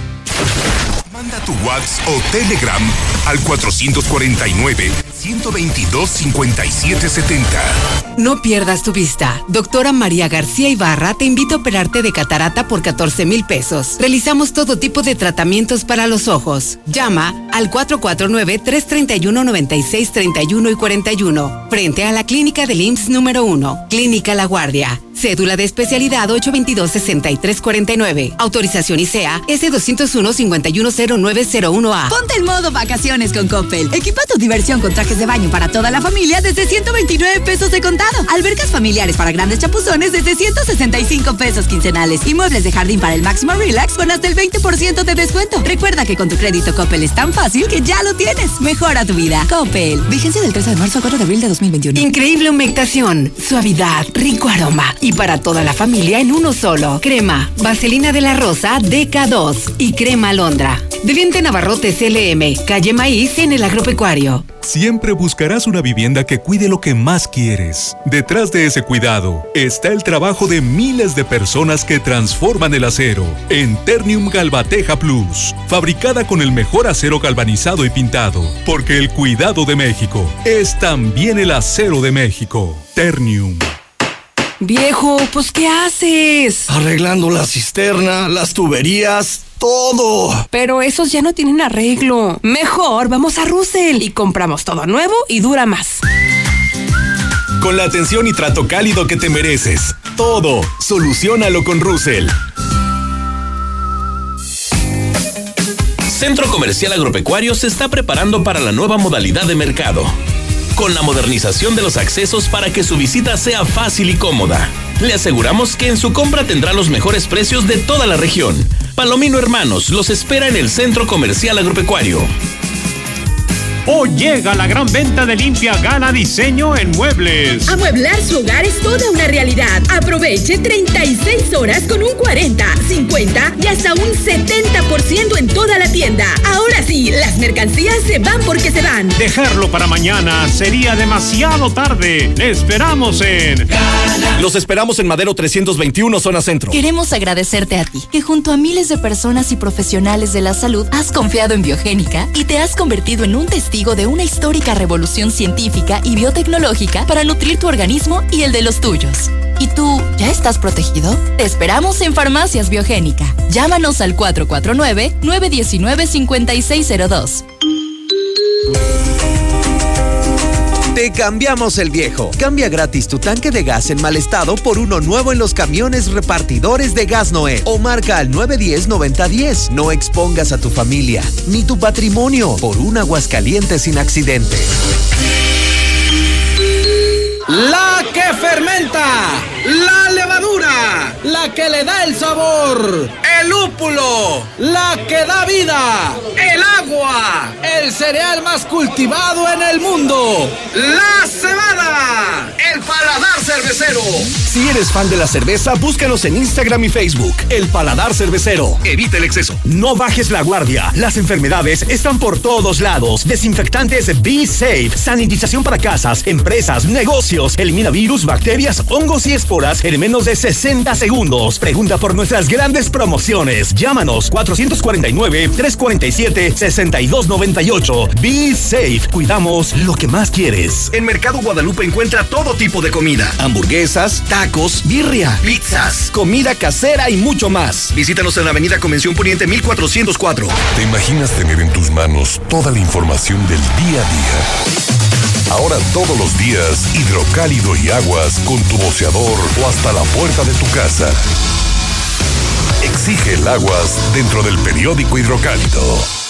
Manda tu WhatsApp o Telegram al 449 122 5770. No pierdas tu vista. Doctora María García Ibarra te invita a operarte de catarata por 14 mil pesos. Realizamos todo tipo de tratamientos para los ojos. Llama al 449-331-9631 y 41. Frente a la clínica del IMSS número 1. Clínica La Guardia. Cédula de especialidad 822-6349. Autorización ICEA S201-510901A. Ponte en modo vacaciones con Coppel. Equipa tu diversión con trajes de baño para toda la familia desde 129 pesos de contado. Albercas familiares para grandes chapuzones desde 165 pesos quincenales. Y muebles de jardín para el máximo relax con hasta el 20% de descuento. Recuerda que con tu crédito Coppel es tan fácil que ya lo tienes. Mejora tu vida. Coppel. Vigencia del 13 de marzo al 4 de abril de 2021. Increíble humectación, suavidad, rico aroma. Y para toda la familia en uno solo. Crema, vaselina de la rosa DK2 y crema alondra. De Viente Navarrote CLM, calle Maíz en el agropecuario. Siempre buscarás una vivienda que cuide lo que más quieres. Detrás de ese cuidado está el trabajo de miles de personas que transforman el acero en Ternium Galvateja Plus, fabricada con el mejor acero galvanizado y pintado, porque el cuidado de México es también el acero de México. Ternium. Viejo, pues ¿qué haces? Arreglando la cisterna, las tuberías, todo. Pero esos ya no tienen arreglo. Mejor vamos a Russell y compramos todo nuevo y dura más. Con la atención y trato cálido que te mereces. Todo, solucionalo con Russell. Centro Comercial Agropecuario se está preparando para la nueva modalidad de mercado con la modernización de los accesos para que su visita sea fácil y cómoda. Le aseguramos que en su compra tendrá los mejores precios de toda la región. Palomino Hermanos los espera en el Centro Comercial Agropecuario. Hoy llega la gran venta de Limpia Gana Diseño en Muebles. Amueblar su hogar es toda una realidad. Aproveche 36 horas con un 40, 50 y hasta un 70% en toda la tienda. Ahora sí, las mercancías se van porque se van. Dejarlo para mañana sería demasiado tarde. Le esperamos en... Los esperamos en Madero 321, zona centro. Queremos agradecerte a ti, que junto a miles de personas y profesionales de la salud has confiado en Biogénica y te has convertido en un testigo de una histórica revolución científica y biotecnológica para nutrir tu organismo y el de los tuyos. ¿Y tú ya estás protegido? Te esperamos en Farmacias Biogénica. Llámanos al 449-919-5602. Te cambiamos el viejo. Cambia gratis tu tanque de gas en mal estado por uno nuevo en los camiones repartidores de gas Noé. O marca al 910-9010. No expongas a tu familia ni tu patrimonio por un aguascaliente sin accidente. La que fermenta, la levadura, la que le da el sabor, el lúpulo, la que da vida, el agua, el cereal más cultivado en el mundo, la cebada, el paladar cervecero. Si eres fan de la cerveza, búscanos en Instagram y Facebook. El Paladar Cervecero. Evita el exceso. No bajes la guardia. Las enfermedades están por todos lados. Desinfectantes Be Safe. Sanitización para casas, empresas, negocios. Elimina virus, bacterias, hongos y esporas en menos de 60 segundos. Pregunta por nuestras grandes promociones. Llámanos 449-347-6298. Be Safe. Cuidamos lo que más quieres. En Mercado Guadalupe encuentra todo tipo de comida. Hamburguesas, tacos, birria, pizzas, comida casera y mucho más. Visítanos en la Avenida Convención Poniente 1404. ¿Te imaginas tener en tus manos toda la información del día a día? Ahora todos los días, hidrocálido y aguas con tu boceador o hasta la puerta de tu casa. Exige el aguas dentro del periódico hidrocálido.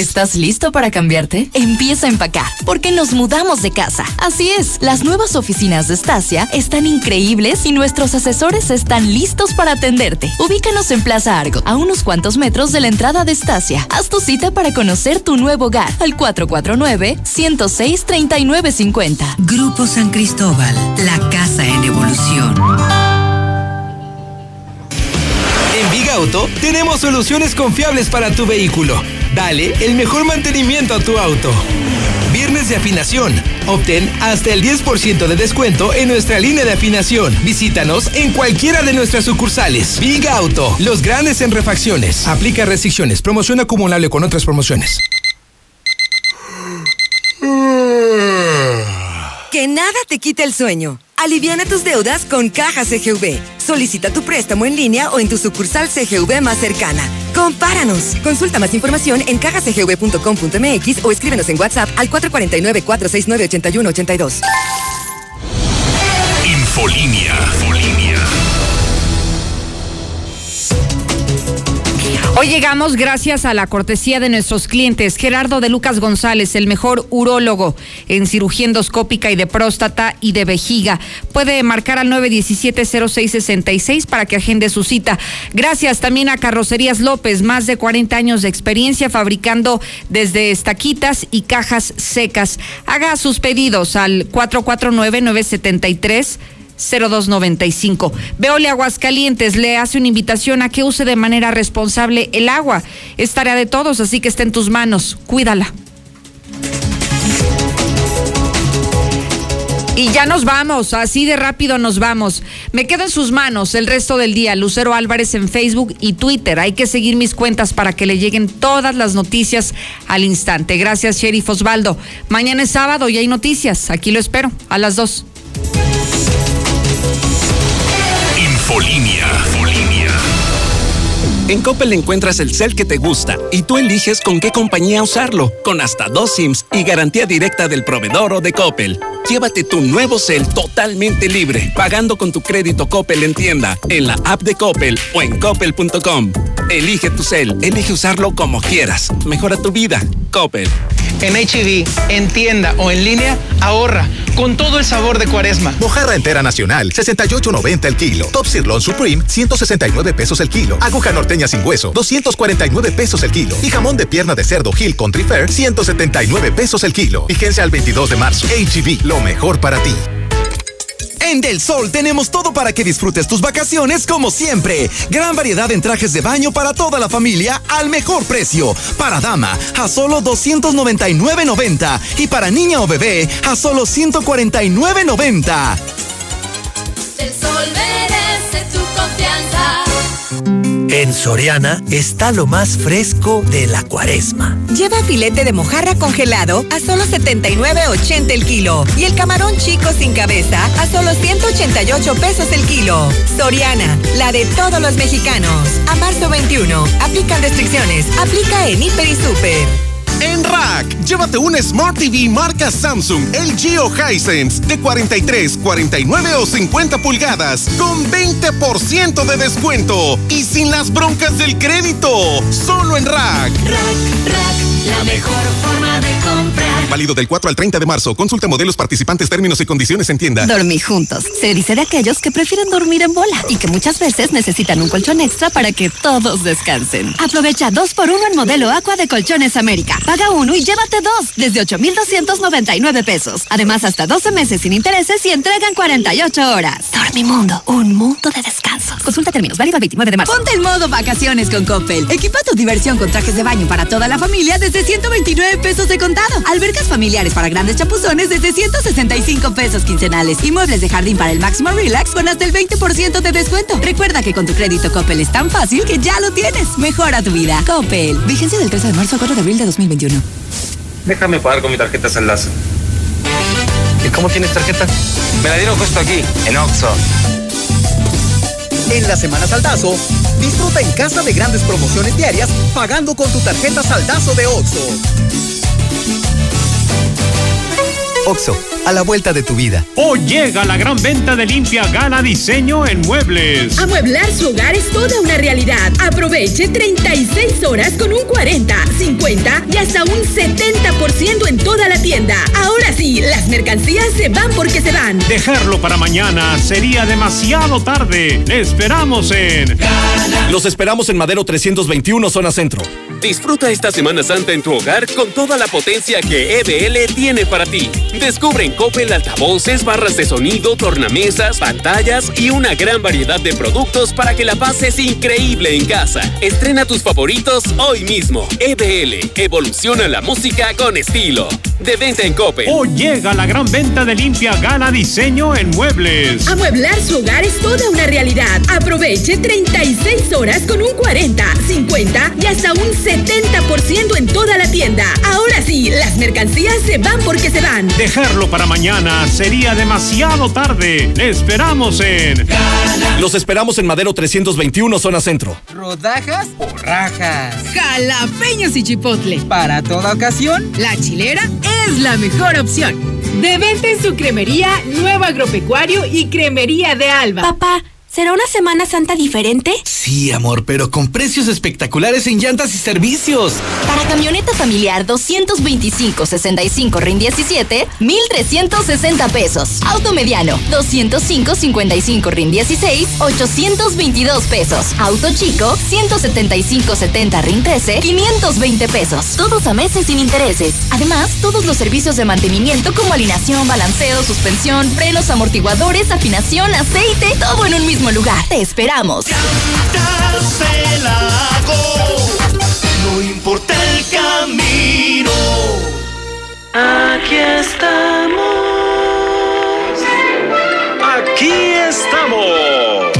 ¿Estás listo para cambiarte? Empieza a empacar, porque nos mudamos de casa. Así es, las nuevas oficinas de Estacia están increíbles y nuestros asesores están listos para atenderte. Ubícanos en Plaza Argo, a unos cuantos metros de la entrada de Estacia. Haz tu cita para conocer tu nuevo hogar al 449-106-3950. Grupo San Cristóbal, la casa en evolución. En Big Auto tenemos soluciones confiables para tu vehículo. Dale el mejor mantenimiento a tu auto. Viernes de afinación. Obtén hasta el 10% de descuento en nuestra línea de afinación. Visítanos en cualquiera de nuestras sucursales. Big Auto, los grandes en refacciones. Aplica restricciones. Promoción acumulable con otras promociones. Que nada te quite el sueño. Aliviana tus deudas con Caja CGV. Solicita tu préstamo en línea o en tu sucursal CGV más cercana. Compáranos. Consulta más información en cajacgv.com.mx o escríbenos en WhatsApp al 449-469-8182. Infolínea. Hoy llegamos gracias a la cortesía de nuestros clientes. Gerardo de Lucas González, el mejor urólogo en cirugía endoscópica y de próstata y de vejiga. Puede marcar al 917-0666 para que agende su cita. Gracias también a Carrocerías López, más de 40 años de experiencia fabricando desde estaquitas y cajas secas. Haga sus pedidos al 449 973 0295. Veole Aguascalientes le hace una invitación a que use de manera responsable el agua. Es tarea de todos, así que está en tus manos. Cuídala. Y ya nos vamos, así de rápido nos vamos. Me quedo en sus manos el resto del día. Lucero Álvarez en Facebook y Twitter. Hay que seguir mis cuentas para que le lleguen todas las noticias al instante. Gracias, Sheriff Osvaldo. Mañana es sábado y hay noticias. Aquí lo espero, a las En Coppel encuentras el cel que te gusta y tú eliges con qué compañía usarlo, con hasta dos SIMs y garantía directa del proveedor o de Coppel. Llévate tu nuevo cel totalmente libre, pagando con tu crédito Coppel en tienda, en la app de Coppel o en coppel.com. Elige tu cel, elige usarlo como quieras. Mejora tu vida. Coppel. En HB, en tienda o en línea, ahorra con todo el sabor de cuaresma. Mojarra entera nacional, 68.90 el kilo. Top Sirloin Supreme, 169 pesos el kilo. Aguja norteña sin hueso, 249 pesos el kilo. Y jamón de pierna de cerdo Hill Country Fair, 179 pesos el kilo. Vigencia al 22 de marzo. HB, lo mejor para ti. En Del Sol tenemos todo para que disfrutes tus vacaciones como siempre. Gran variedad en trajes de baño para toda la familia al mejor precio. Para dama a solo 299.90 y para niña o bebé a solo 149.90. En Soriana está lo más fresco de la cuaresma. Lleva filete de mojarra congelado a solo 79.80 el kilo y el camarón chico sin cabeza a solo 188 pesos el kilo. Soriana, la de todos los mexicanos. A marzo 21. Aplican restricciones. Aplica en Hiper y Super. En Rack, llévate un Smart TV marca Samsung, LG o Hisense de 43, 49 o 50 pulgadas con 20% de descuento y sin las broncas del crédito. Solo en Rack. Rack, Rack, la mejor forma de comprar. Válido del 4 al 30 de marzo. Consulta modelos participantes, términos y condiciones en tienda. Dormir juntos. Se dice de aquellos que prefieren dormir en bola y que muchas veces necesitan un colchón extra para que todos descansen. Aprovecha dos por uno en modelo Aqua de Colchones América. Paga uno y llévate dos desde 8,299 pesos. Además, hasta 12 meses sin intereses y entregan 48 horas. Dormimundo, un mundo de descanso. Consulta términos, válido el 29 de marzo. Ponte en modo vacaciones con Coppel. Equipa tu diversión con trajes de baño para toda la familia desde desde 129 pesos de contado. Albercas familiares para grandes chapuzones desde 165 pesos quincenales. Y muebles de jardín para el máximo relax con hasta el 20% de descuento. Recuerda que con tu crédito Coppel es tan fácil que ya lo tienes. Mejora tu vida. Coppel. Vigencia del 13 de marzo a 4 de abril de 2021. Déjame pagar con mi tarjeta Saldazo. ¿Y cómo tienes tarjeta? Me la dieron justo aquí, en Oxxo. En la Semana Saldazo, disfruta en casa de grandes promociones diarias pagando con tu tarjeta Saldazo de Oxxo. Oxo, a la vuelta de tu vida. Hoy llega la gran venta de Limpia Gala Diseño en Muebles. Amueblar su hogar es toda una realidad. Aproveche 36 horas con un 40, 50 y hasta un 70% en toda la tienda. Ahora sí, las mercancías se van porque se van. Dejarlo para mañana sería demasiado tarde. Le esperamos en Los esperamos en Madero 321, zona centro. Disfruta esta Semana Santa en tu hogar con toda la potencia que EBL tiene para ti. Descubre en Coppel altavoces, barras de sonido, tornamesas, pantallas y una gran variedad de productos para que la pases increíble en casa. Estrena tus favoritos hoy mismo. EBL, evoluciona la música con estilo. De venta en Coppel. Hoy llega la gran venta de Limpia Gala Diseño en Muebles. Amueblar su hogar es toda una realidad. Aproveche 36 horas con un 40, 50 y hasta un 70% en toda la tienda. Ahora sí, las mercancías se van porque se van. Dejarlo para mañana sería demasiado tarde. Le esperamos en Los esperamos en Madero 321, zona centro. ¿Rodajas o rajas? Jalapeños y chipotle. Para toda ocasión, La chilera es la mejor opción. De venta en su cremería Nuevo Agropecuario y Cremería de Alba. Papá, ¿será una Semana Santa diferente? Sí, amor, pero con precios espectaculares en llantas y servicios. Para camioneta familiar 225-65 RIN 17, 1,360 pesos. Auto mediano 205-55 RIN 16, 822 pesos. Auto chico 175-70 RIN 13, 520 pesos. Todos a meses sin intereses. Además, todos los servicios de mantenimiento como alineación, balanceo, suspensión, frenos, amortiguadores, afinación, aceite, todo en un mismo lugar. Te esperamos. No importa el camino. Aquí estamos. Aquí estamos.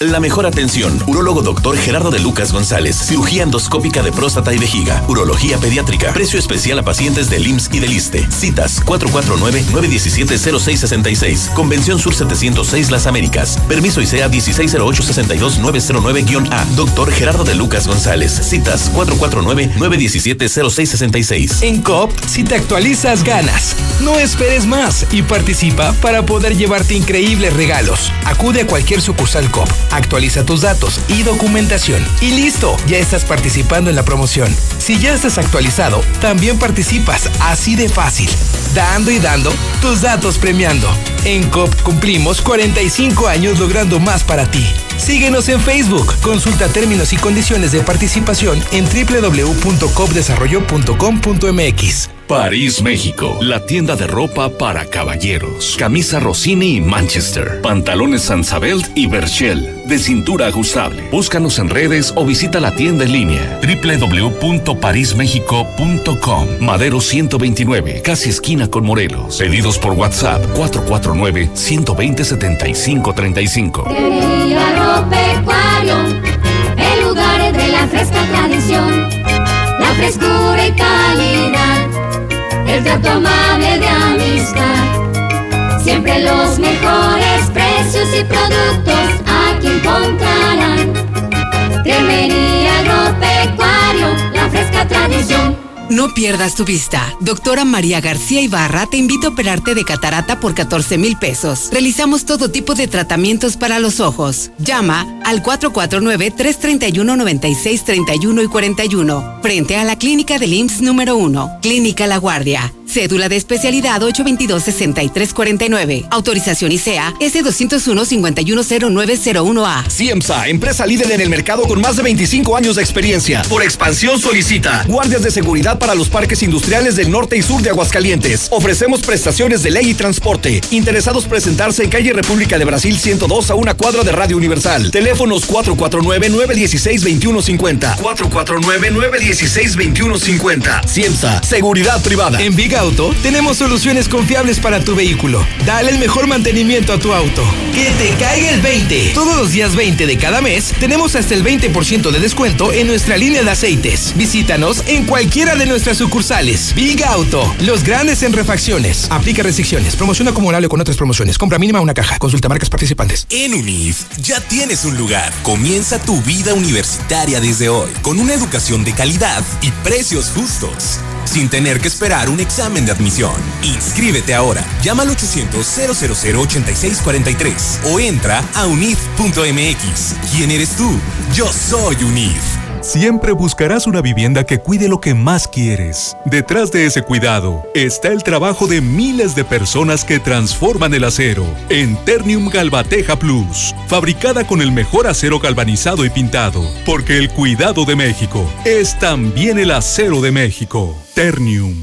La mejor atención. Urólogo doctor Gerardo de Lucas González. Cirugía endoscópica de próstata y vejiga. Urología pediátrica. Precio especial a pacientes del IMSS y del ISTE. Citas 449-917-0666. Convención Sur 706 Las Américas. Permiso ICEA 1608-62909-A. Doctor Gerardo de Lucas González. Citas 449-917-0666. En COP, si te actualizas, ganas. No esperes más y participa para poder llevarte increíbles regalos. Acude a cualquier sucursal COP, actualiza tus datos y documentación. Y listo, ya estás participando en la promoción. Si ya estás actualizado, también participas así de fácil. Dando y dando, tus datos premiando. En COP cumplimos 45 años logrando más para ti. Síguenos en Facebook. Consulta términos y condiciones de participación en www.copdesarrollo.com.mx. París, México. La tienda de ropa para caballeros. Camisa Rossini y Manchester. Pantalones Sansabelt y Berchel. De cintura ajustable. Búscanos en redes o visita la tienda en línea. www.parismexico.com. Madero 129. Casi esquina con Morelos. Pedidos por WhatsApp 449 120 75 35. Trato amable de amistad. Siempre los mejores precios y productos aquí encontrarán. Cremería Agropecuario, la fresca tradición. No pierdas tu vista. Doctora María García Ibarra te invita a operarte de catarata por 14 mil pesos. Realizamos todo tipo de tratamientos para los ojos. Llama al 449-331-9631 y 41. Frente a la clínica del IMSS número 1. Clínica La Guardia. Cédula de especialidad 822-6349. Autorización ICEA S201-510901A. CIEMSA, empresa líder en el mercado con más de 25 años de experiencia. Por expansión solicita guardias de seguridad para los parques industriales del norte y sur de Aguascalientes. Ofrecemos prestaciones de ley y transporte. Interesados presentarse en calle República de Brasil 102 a una cuadra de Radio Universal. Teléfonos 449-916-2150. 449-916-2150. CIEMSA, seguridad privada. En Big Auto tenemos soluciones confiables para tu vehículo. Dale el mejor mantenimiento a tu auto. Que te caiga el 20. Todos los días 20 de cada mes tenemos hasta el 20% de descuento en nuestra línea de aceites. Visítanos en cualquiera de nuestras sucursales. Big Auto, los grandes en refacciones. Aplica restricciones. Promoción acumulable con otras promociones. Compra mínima una caja. Consulta marcas participantes. En UNIF ya tienes un lugar. Comienza tu vida universitaria desde hoy con una educación de calidad y precios justos sin tener que esperar un examen de admisión. Inscríbete ahora. Llama al 800-000-8643 o entra a unif.mx. ¿Quién eres tú? Yo soy UNIF. Siempre buscarás una vivienda que cuide lo que más quieres. Detrás de ese cuidado está el trabajo de miles de personas que transforman el acero en Ternium Galvateja Plus, fabricada con el mejor acero galvanizado y pintado, porque el cuidado de México es también el acero de México. Ternium.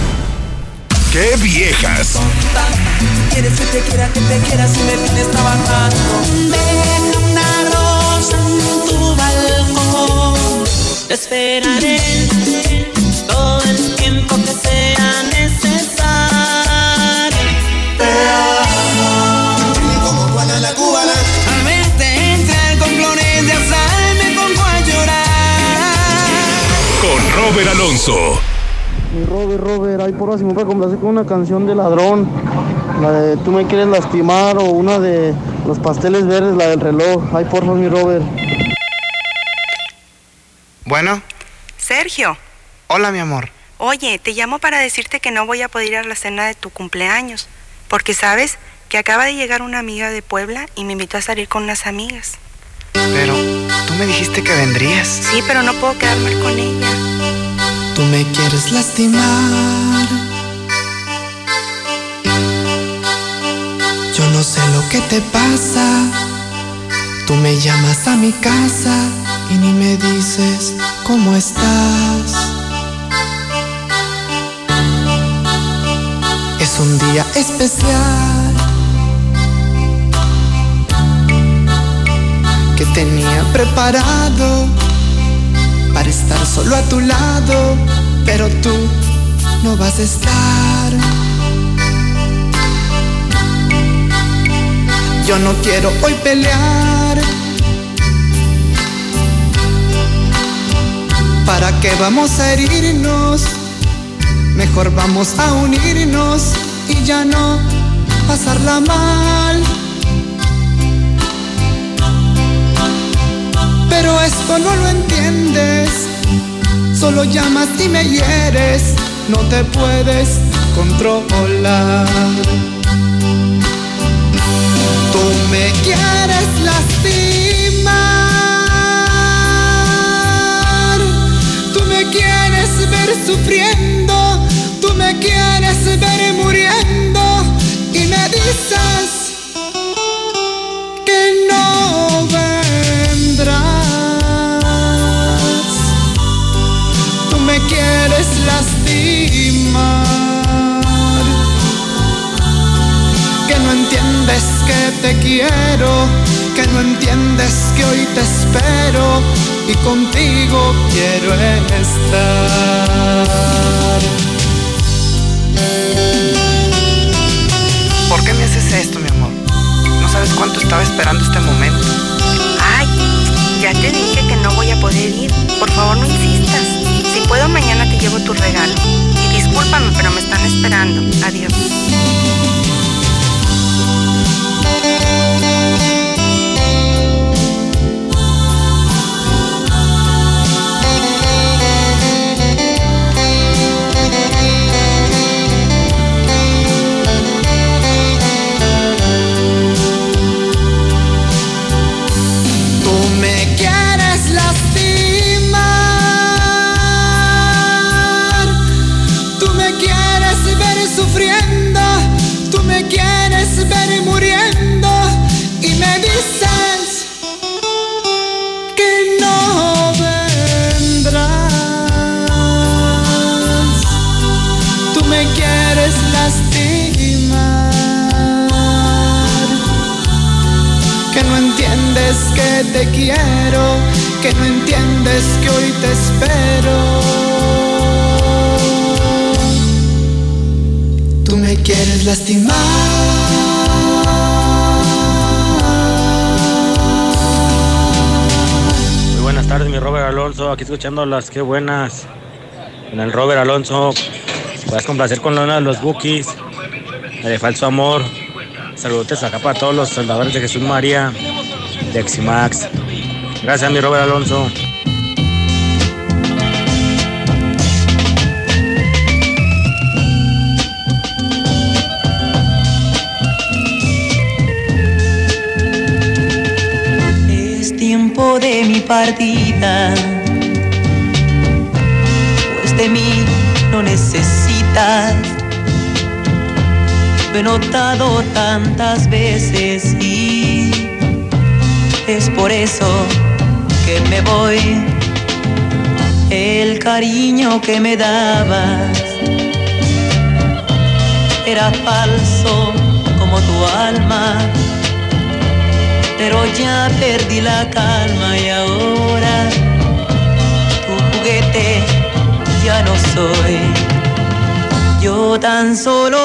¡Qué viejas! Quieres que te quiera, que te quiera si me tienes trabajando. Deja una rosa en tu balcón. Te esperaré todo el tiempo que sea necesario. Te amo. Como Juana la cubana. A verte entrar con flores de azar me pongo a llorar. Con Robert Alonso. Mi Robert, Robert, ahí por si me puede complacer con una canción de ladrón. La de Tú me quieres lastimar o una de los pasteles verdes, la del reloj. Ay, por favor, mi Robert. Bueno. Sergio. Hola, mi amor. Oye, te llamo para decirte que no voy a poder ir a la cena de tu cumpleaños. Porque sabes que acaba de llegar una amiga de Puebla y me invitó a salir con unas amigas. Pero tú me dijiste que vendrías. Sí, pero no puedo quedarme con ella. Tú me quieres lastimar. Yo no sé lo que te pasa. Tú me llamas a mi casa y ni me dices cómo estás. Es un día especial que tenía preparado para estar solo a tu lado, pero tú no vas a estar. Yo no quiero hoy pelear. ¿Para qué vamos a herirnos? Mejor vamos a unirnos y ya no pasarla mal. Pero esto no lo entiendes. Solo llamas y me hieres. No te puedes controlar. Tú me quieres lastimar. Contigo quiero estar. ¿Por qué me haces esto, mi amor? No sabes cuánto estaba esperando este momento. Ay, ya te dije que no voy a poder ir. Por favor, no insistas. Si puedo, mañana te llevo tu regalo. Y discúlpame, pero me están esperando. Adiós. Quieres lastimar. Muy buenas tardes, mi Robert Alonso. Aquí escuchando las que buenas. En el Robert Alonso. Puedes complacer con de los bookies. De falso amor. Saludos acá para todos los soldadores de Jesús María. De Eximax. Gracias, mi Robert Alonso. Partida, pues de mí no necesitas. Lo he notado tantas veces y es por eso que me voy. El cariño que me dabas era falso como tu alma pero ya perdí la calma y ahora tu juguete ya no soy. Yo tan solo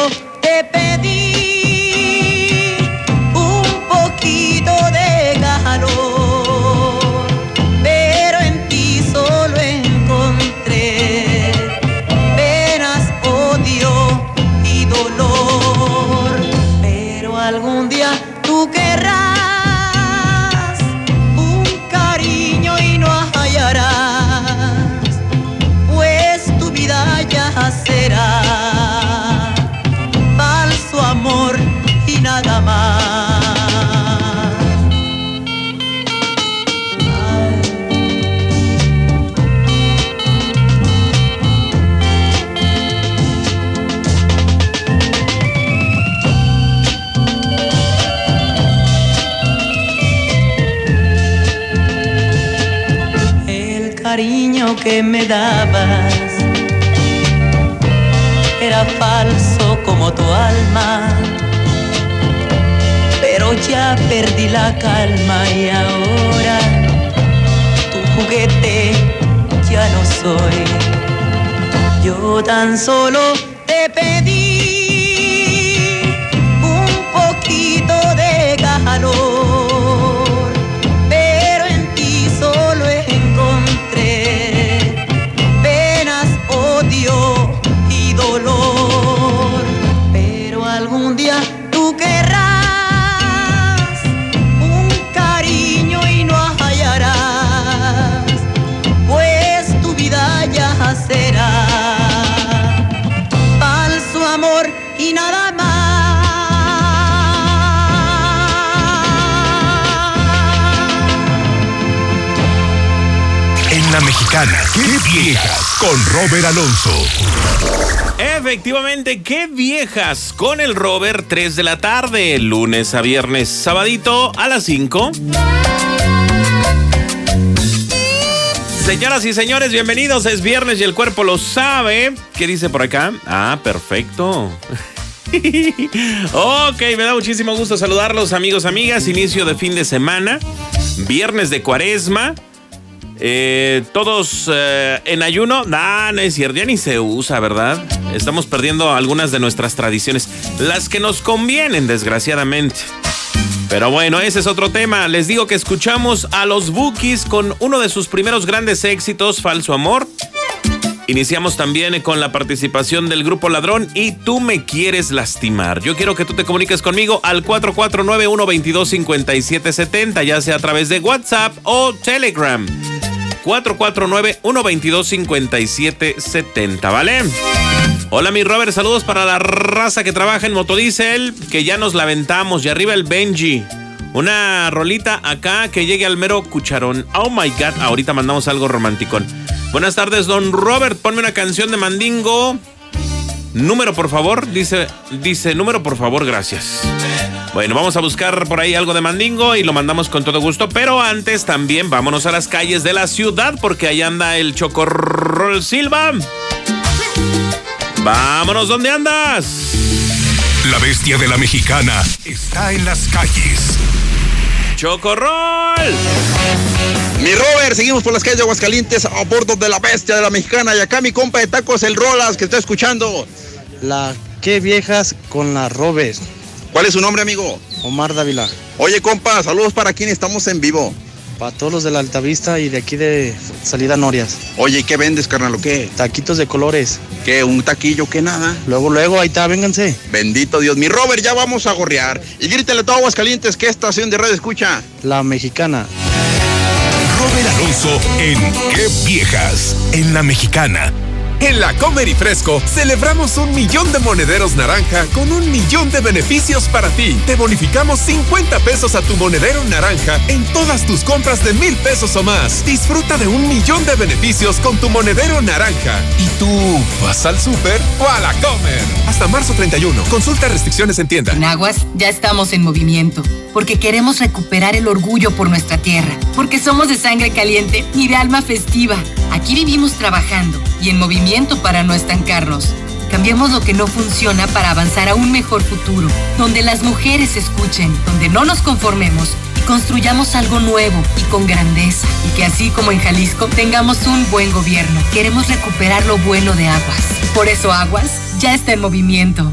cariño que me dabas era falso como tu alma, pero ya perdí la calma y ahora tu juguete ya no soy. Yo tan solo algún día tú querrás un cariño y no hallarás, pues tu vida ya será falso amor y nada más. En la mexicana, qué viejas, con Robert Alonso. Efectivamente, qué viejas con el Robert 3 de la tarde, lunes a viernes, sabadito a las 5. Señoras y señores, bienvenidos. Es viernes y el cuerpo lo sabe. ¿Qué dice por acá? Ah, perfecto. ok, me da muchísimo gusto saludarlos, amigos, amigas. Inicio de fin de semana, viernes de cuaresma. Eh, todos eh, en ayuno. Nah, no es cierto, ya ni se usa, ¿verdad? Estamos perdiendo algunas de nuestras tradiciones, las que nos convienen, desgraciadamente. Pero bueno, ese es otro tema. Les digo que escuchamos a los Bookies con uno de sus primeros grandes éxitos, Falso Amor. Iniciamos también con la participación del grupo Ladrón y Tú me quieres lastimar. Yo quiero que tú te comuniques conmigo al 449-122-5770, ya sea a través de WhatsApp o Telegram. 449-122-5770, ¿vale? Hola mi Robert, saludos para la raza que trabaja en Motodiesel, que ya nos la. Y arriba el Benji. Una rolita acá que llegue al mero cucharón. Oh my god, ahorita mandamos algo romanticón. Buenas tardes, don Robert. Ponme una canción de Mandingo. Número, por favor. Dice, dice, número, por favor, gracias. Bueno, vamos a buscar por ahí algo de Mandingo y lo mandamos con todo gusto. Pero antes también vámonos a las calles de la ciudad porque ahí anda el Chocorrol Silva. Vámonos, ¿dónde andas? La bestia de la mexicana está en las calles. Chocorrol. Mi Robert, seguimos por las calles de Aguascalientes a bordo de la bestia de la mexicana. Y acá mi compa de tacos, el Rolas, que está escuchando. La que viejas con la Robes. ¿Cuál es su nombre, amigo? Omar Dávila. Oye, compa, saludos para quien estamos en vivo. Para todos los de la Altavista y de aquí de Salida Norias. Oye, ¿y qué vendes, carnal, o qué? Taquitos de colores. ¿Qué? ¿Un taquillo? ¿Qué nada? Luego, luego, ahí está, vénganse. Bendito Dios. Mi Robert, ya vamos a gorrear. Y grítale a todo Aguascalientes, ¿qué estación de radio escucha? La mexicana. Robert Alonso en Qué Viejas, en la mexicana. En la Comer y Fresco celebramos un millón de monederos naranja con un millón de beneficios para ti. Te bonificamos 50 pesos a tu monedero naranja en todas tus compras de mil pesos o más. Disfruta de un millón de beneficios con tu monedero naranja. ¿Y tú vas al súper o a la Comer? Hasta marzo 31. Consulta restricciones en tienda. En Aguas ya estamos en movimiento porque queremos recuperar el orgullo por nuestra tierra, porque somos de sangre caliente y de alma festiva. Aquí vivimos trabajando y en movimiento para no estancarnos. Cambiemos lo que no funciona para avanzar a un mejor futuro, donde las mujeres escuchen, donde no nos conformemos y construyamos algo nuevo y con grandeza. Y que así como en Jalisco tengamos un buen gobierno. Queremos recuperar lo bueno de Aguas. Por eso Aguas ya está en movimiento.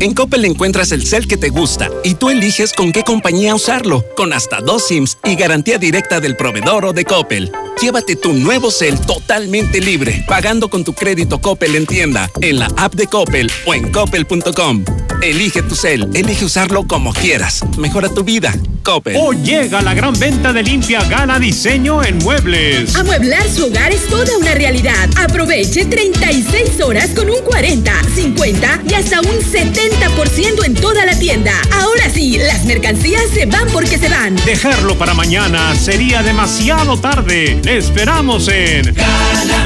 En Coppel encuentras el cel que te gusta y tú eliges con qué compañía usarlo, con hasta dos SIMs y garantía directa del proveedor o de Coppel. Llévate tu nuevo cel totalmente libre, pagando con tu crédito Coppel en tienda, en la app de Coppel o en coppel.com. Elige tu cel, elige usarlo como quieras. Mejora tu vida. Coppel. Hoy llega la gran venta de Limpia Gala Diseño en Muebles. Amueblar su hogar es toda una realidad. Aproveche 36 horas con un 40, 50 y hasta un 70% en toda la tienda. Ahora sí, las mercancías se van porque se van. Dejarlo para mañana sería demasiado tarde. Le esperamos en.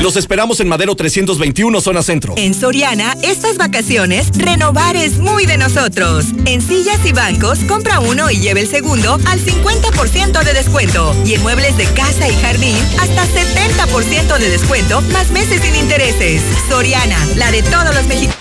Los esperamos en Madero 321, zona centro. En Soriana, estas vacaciones, renovar es muy de nosotros. En sillas y bancos, compra uno y lleve el segundo al 50% de descuento. Y en muebles de casa y jardín, hasta 70% de descuento, más meses sin intereses. Soriana, la de todos los mexicanos.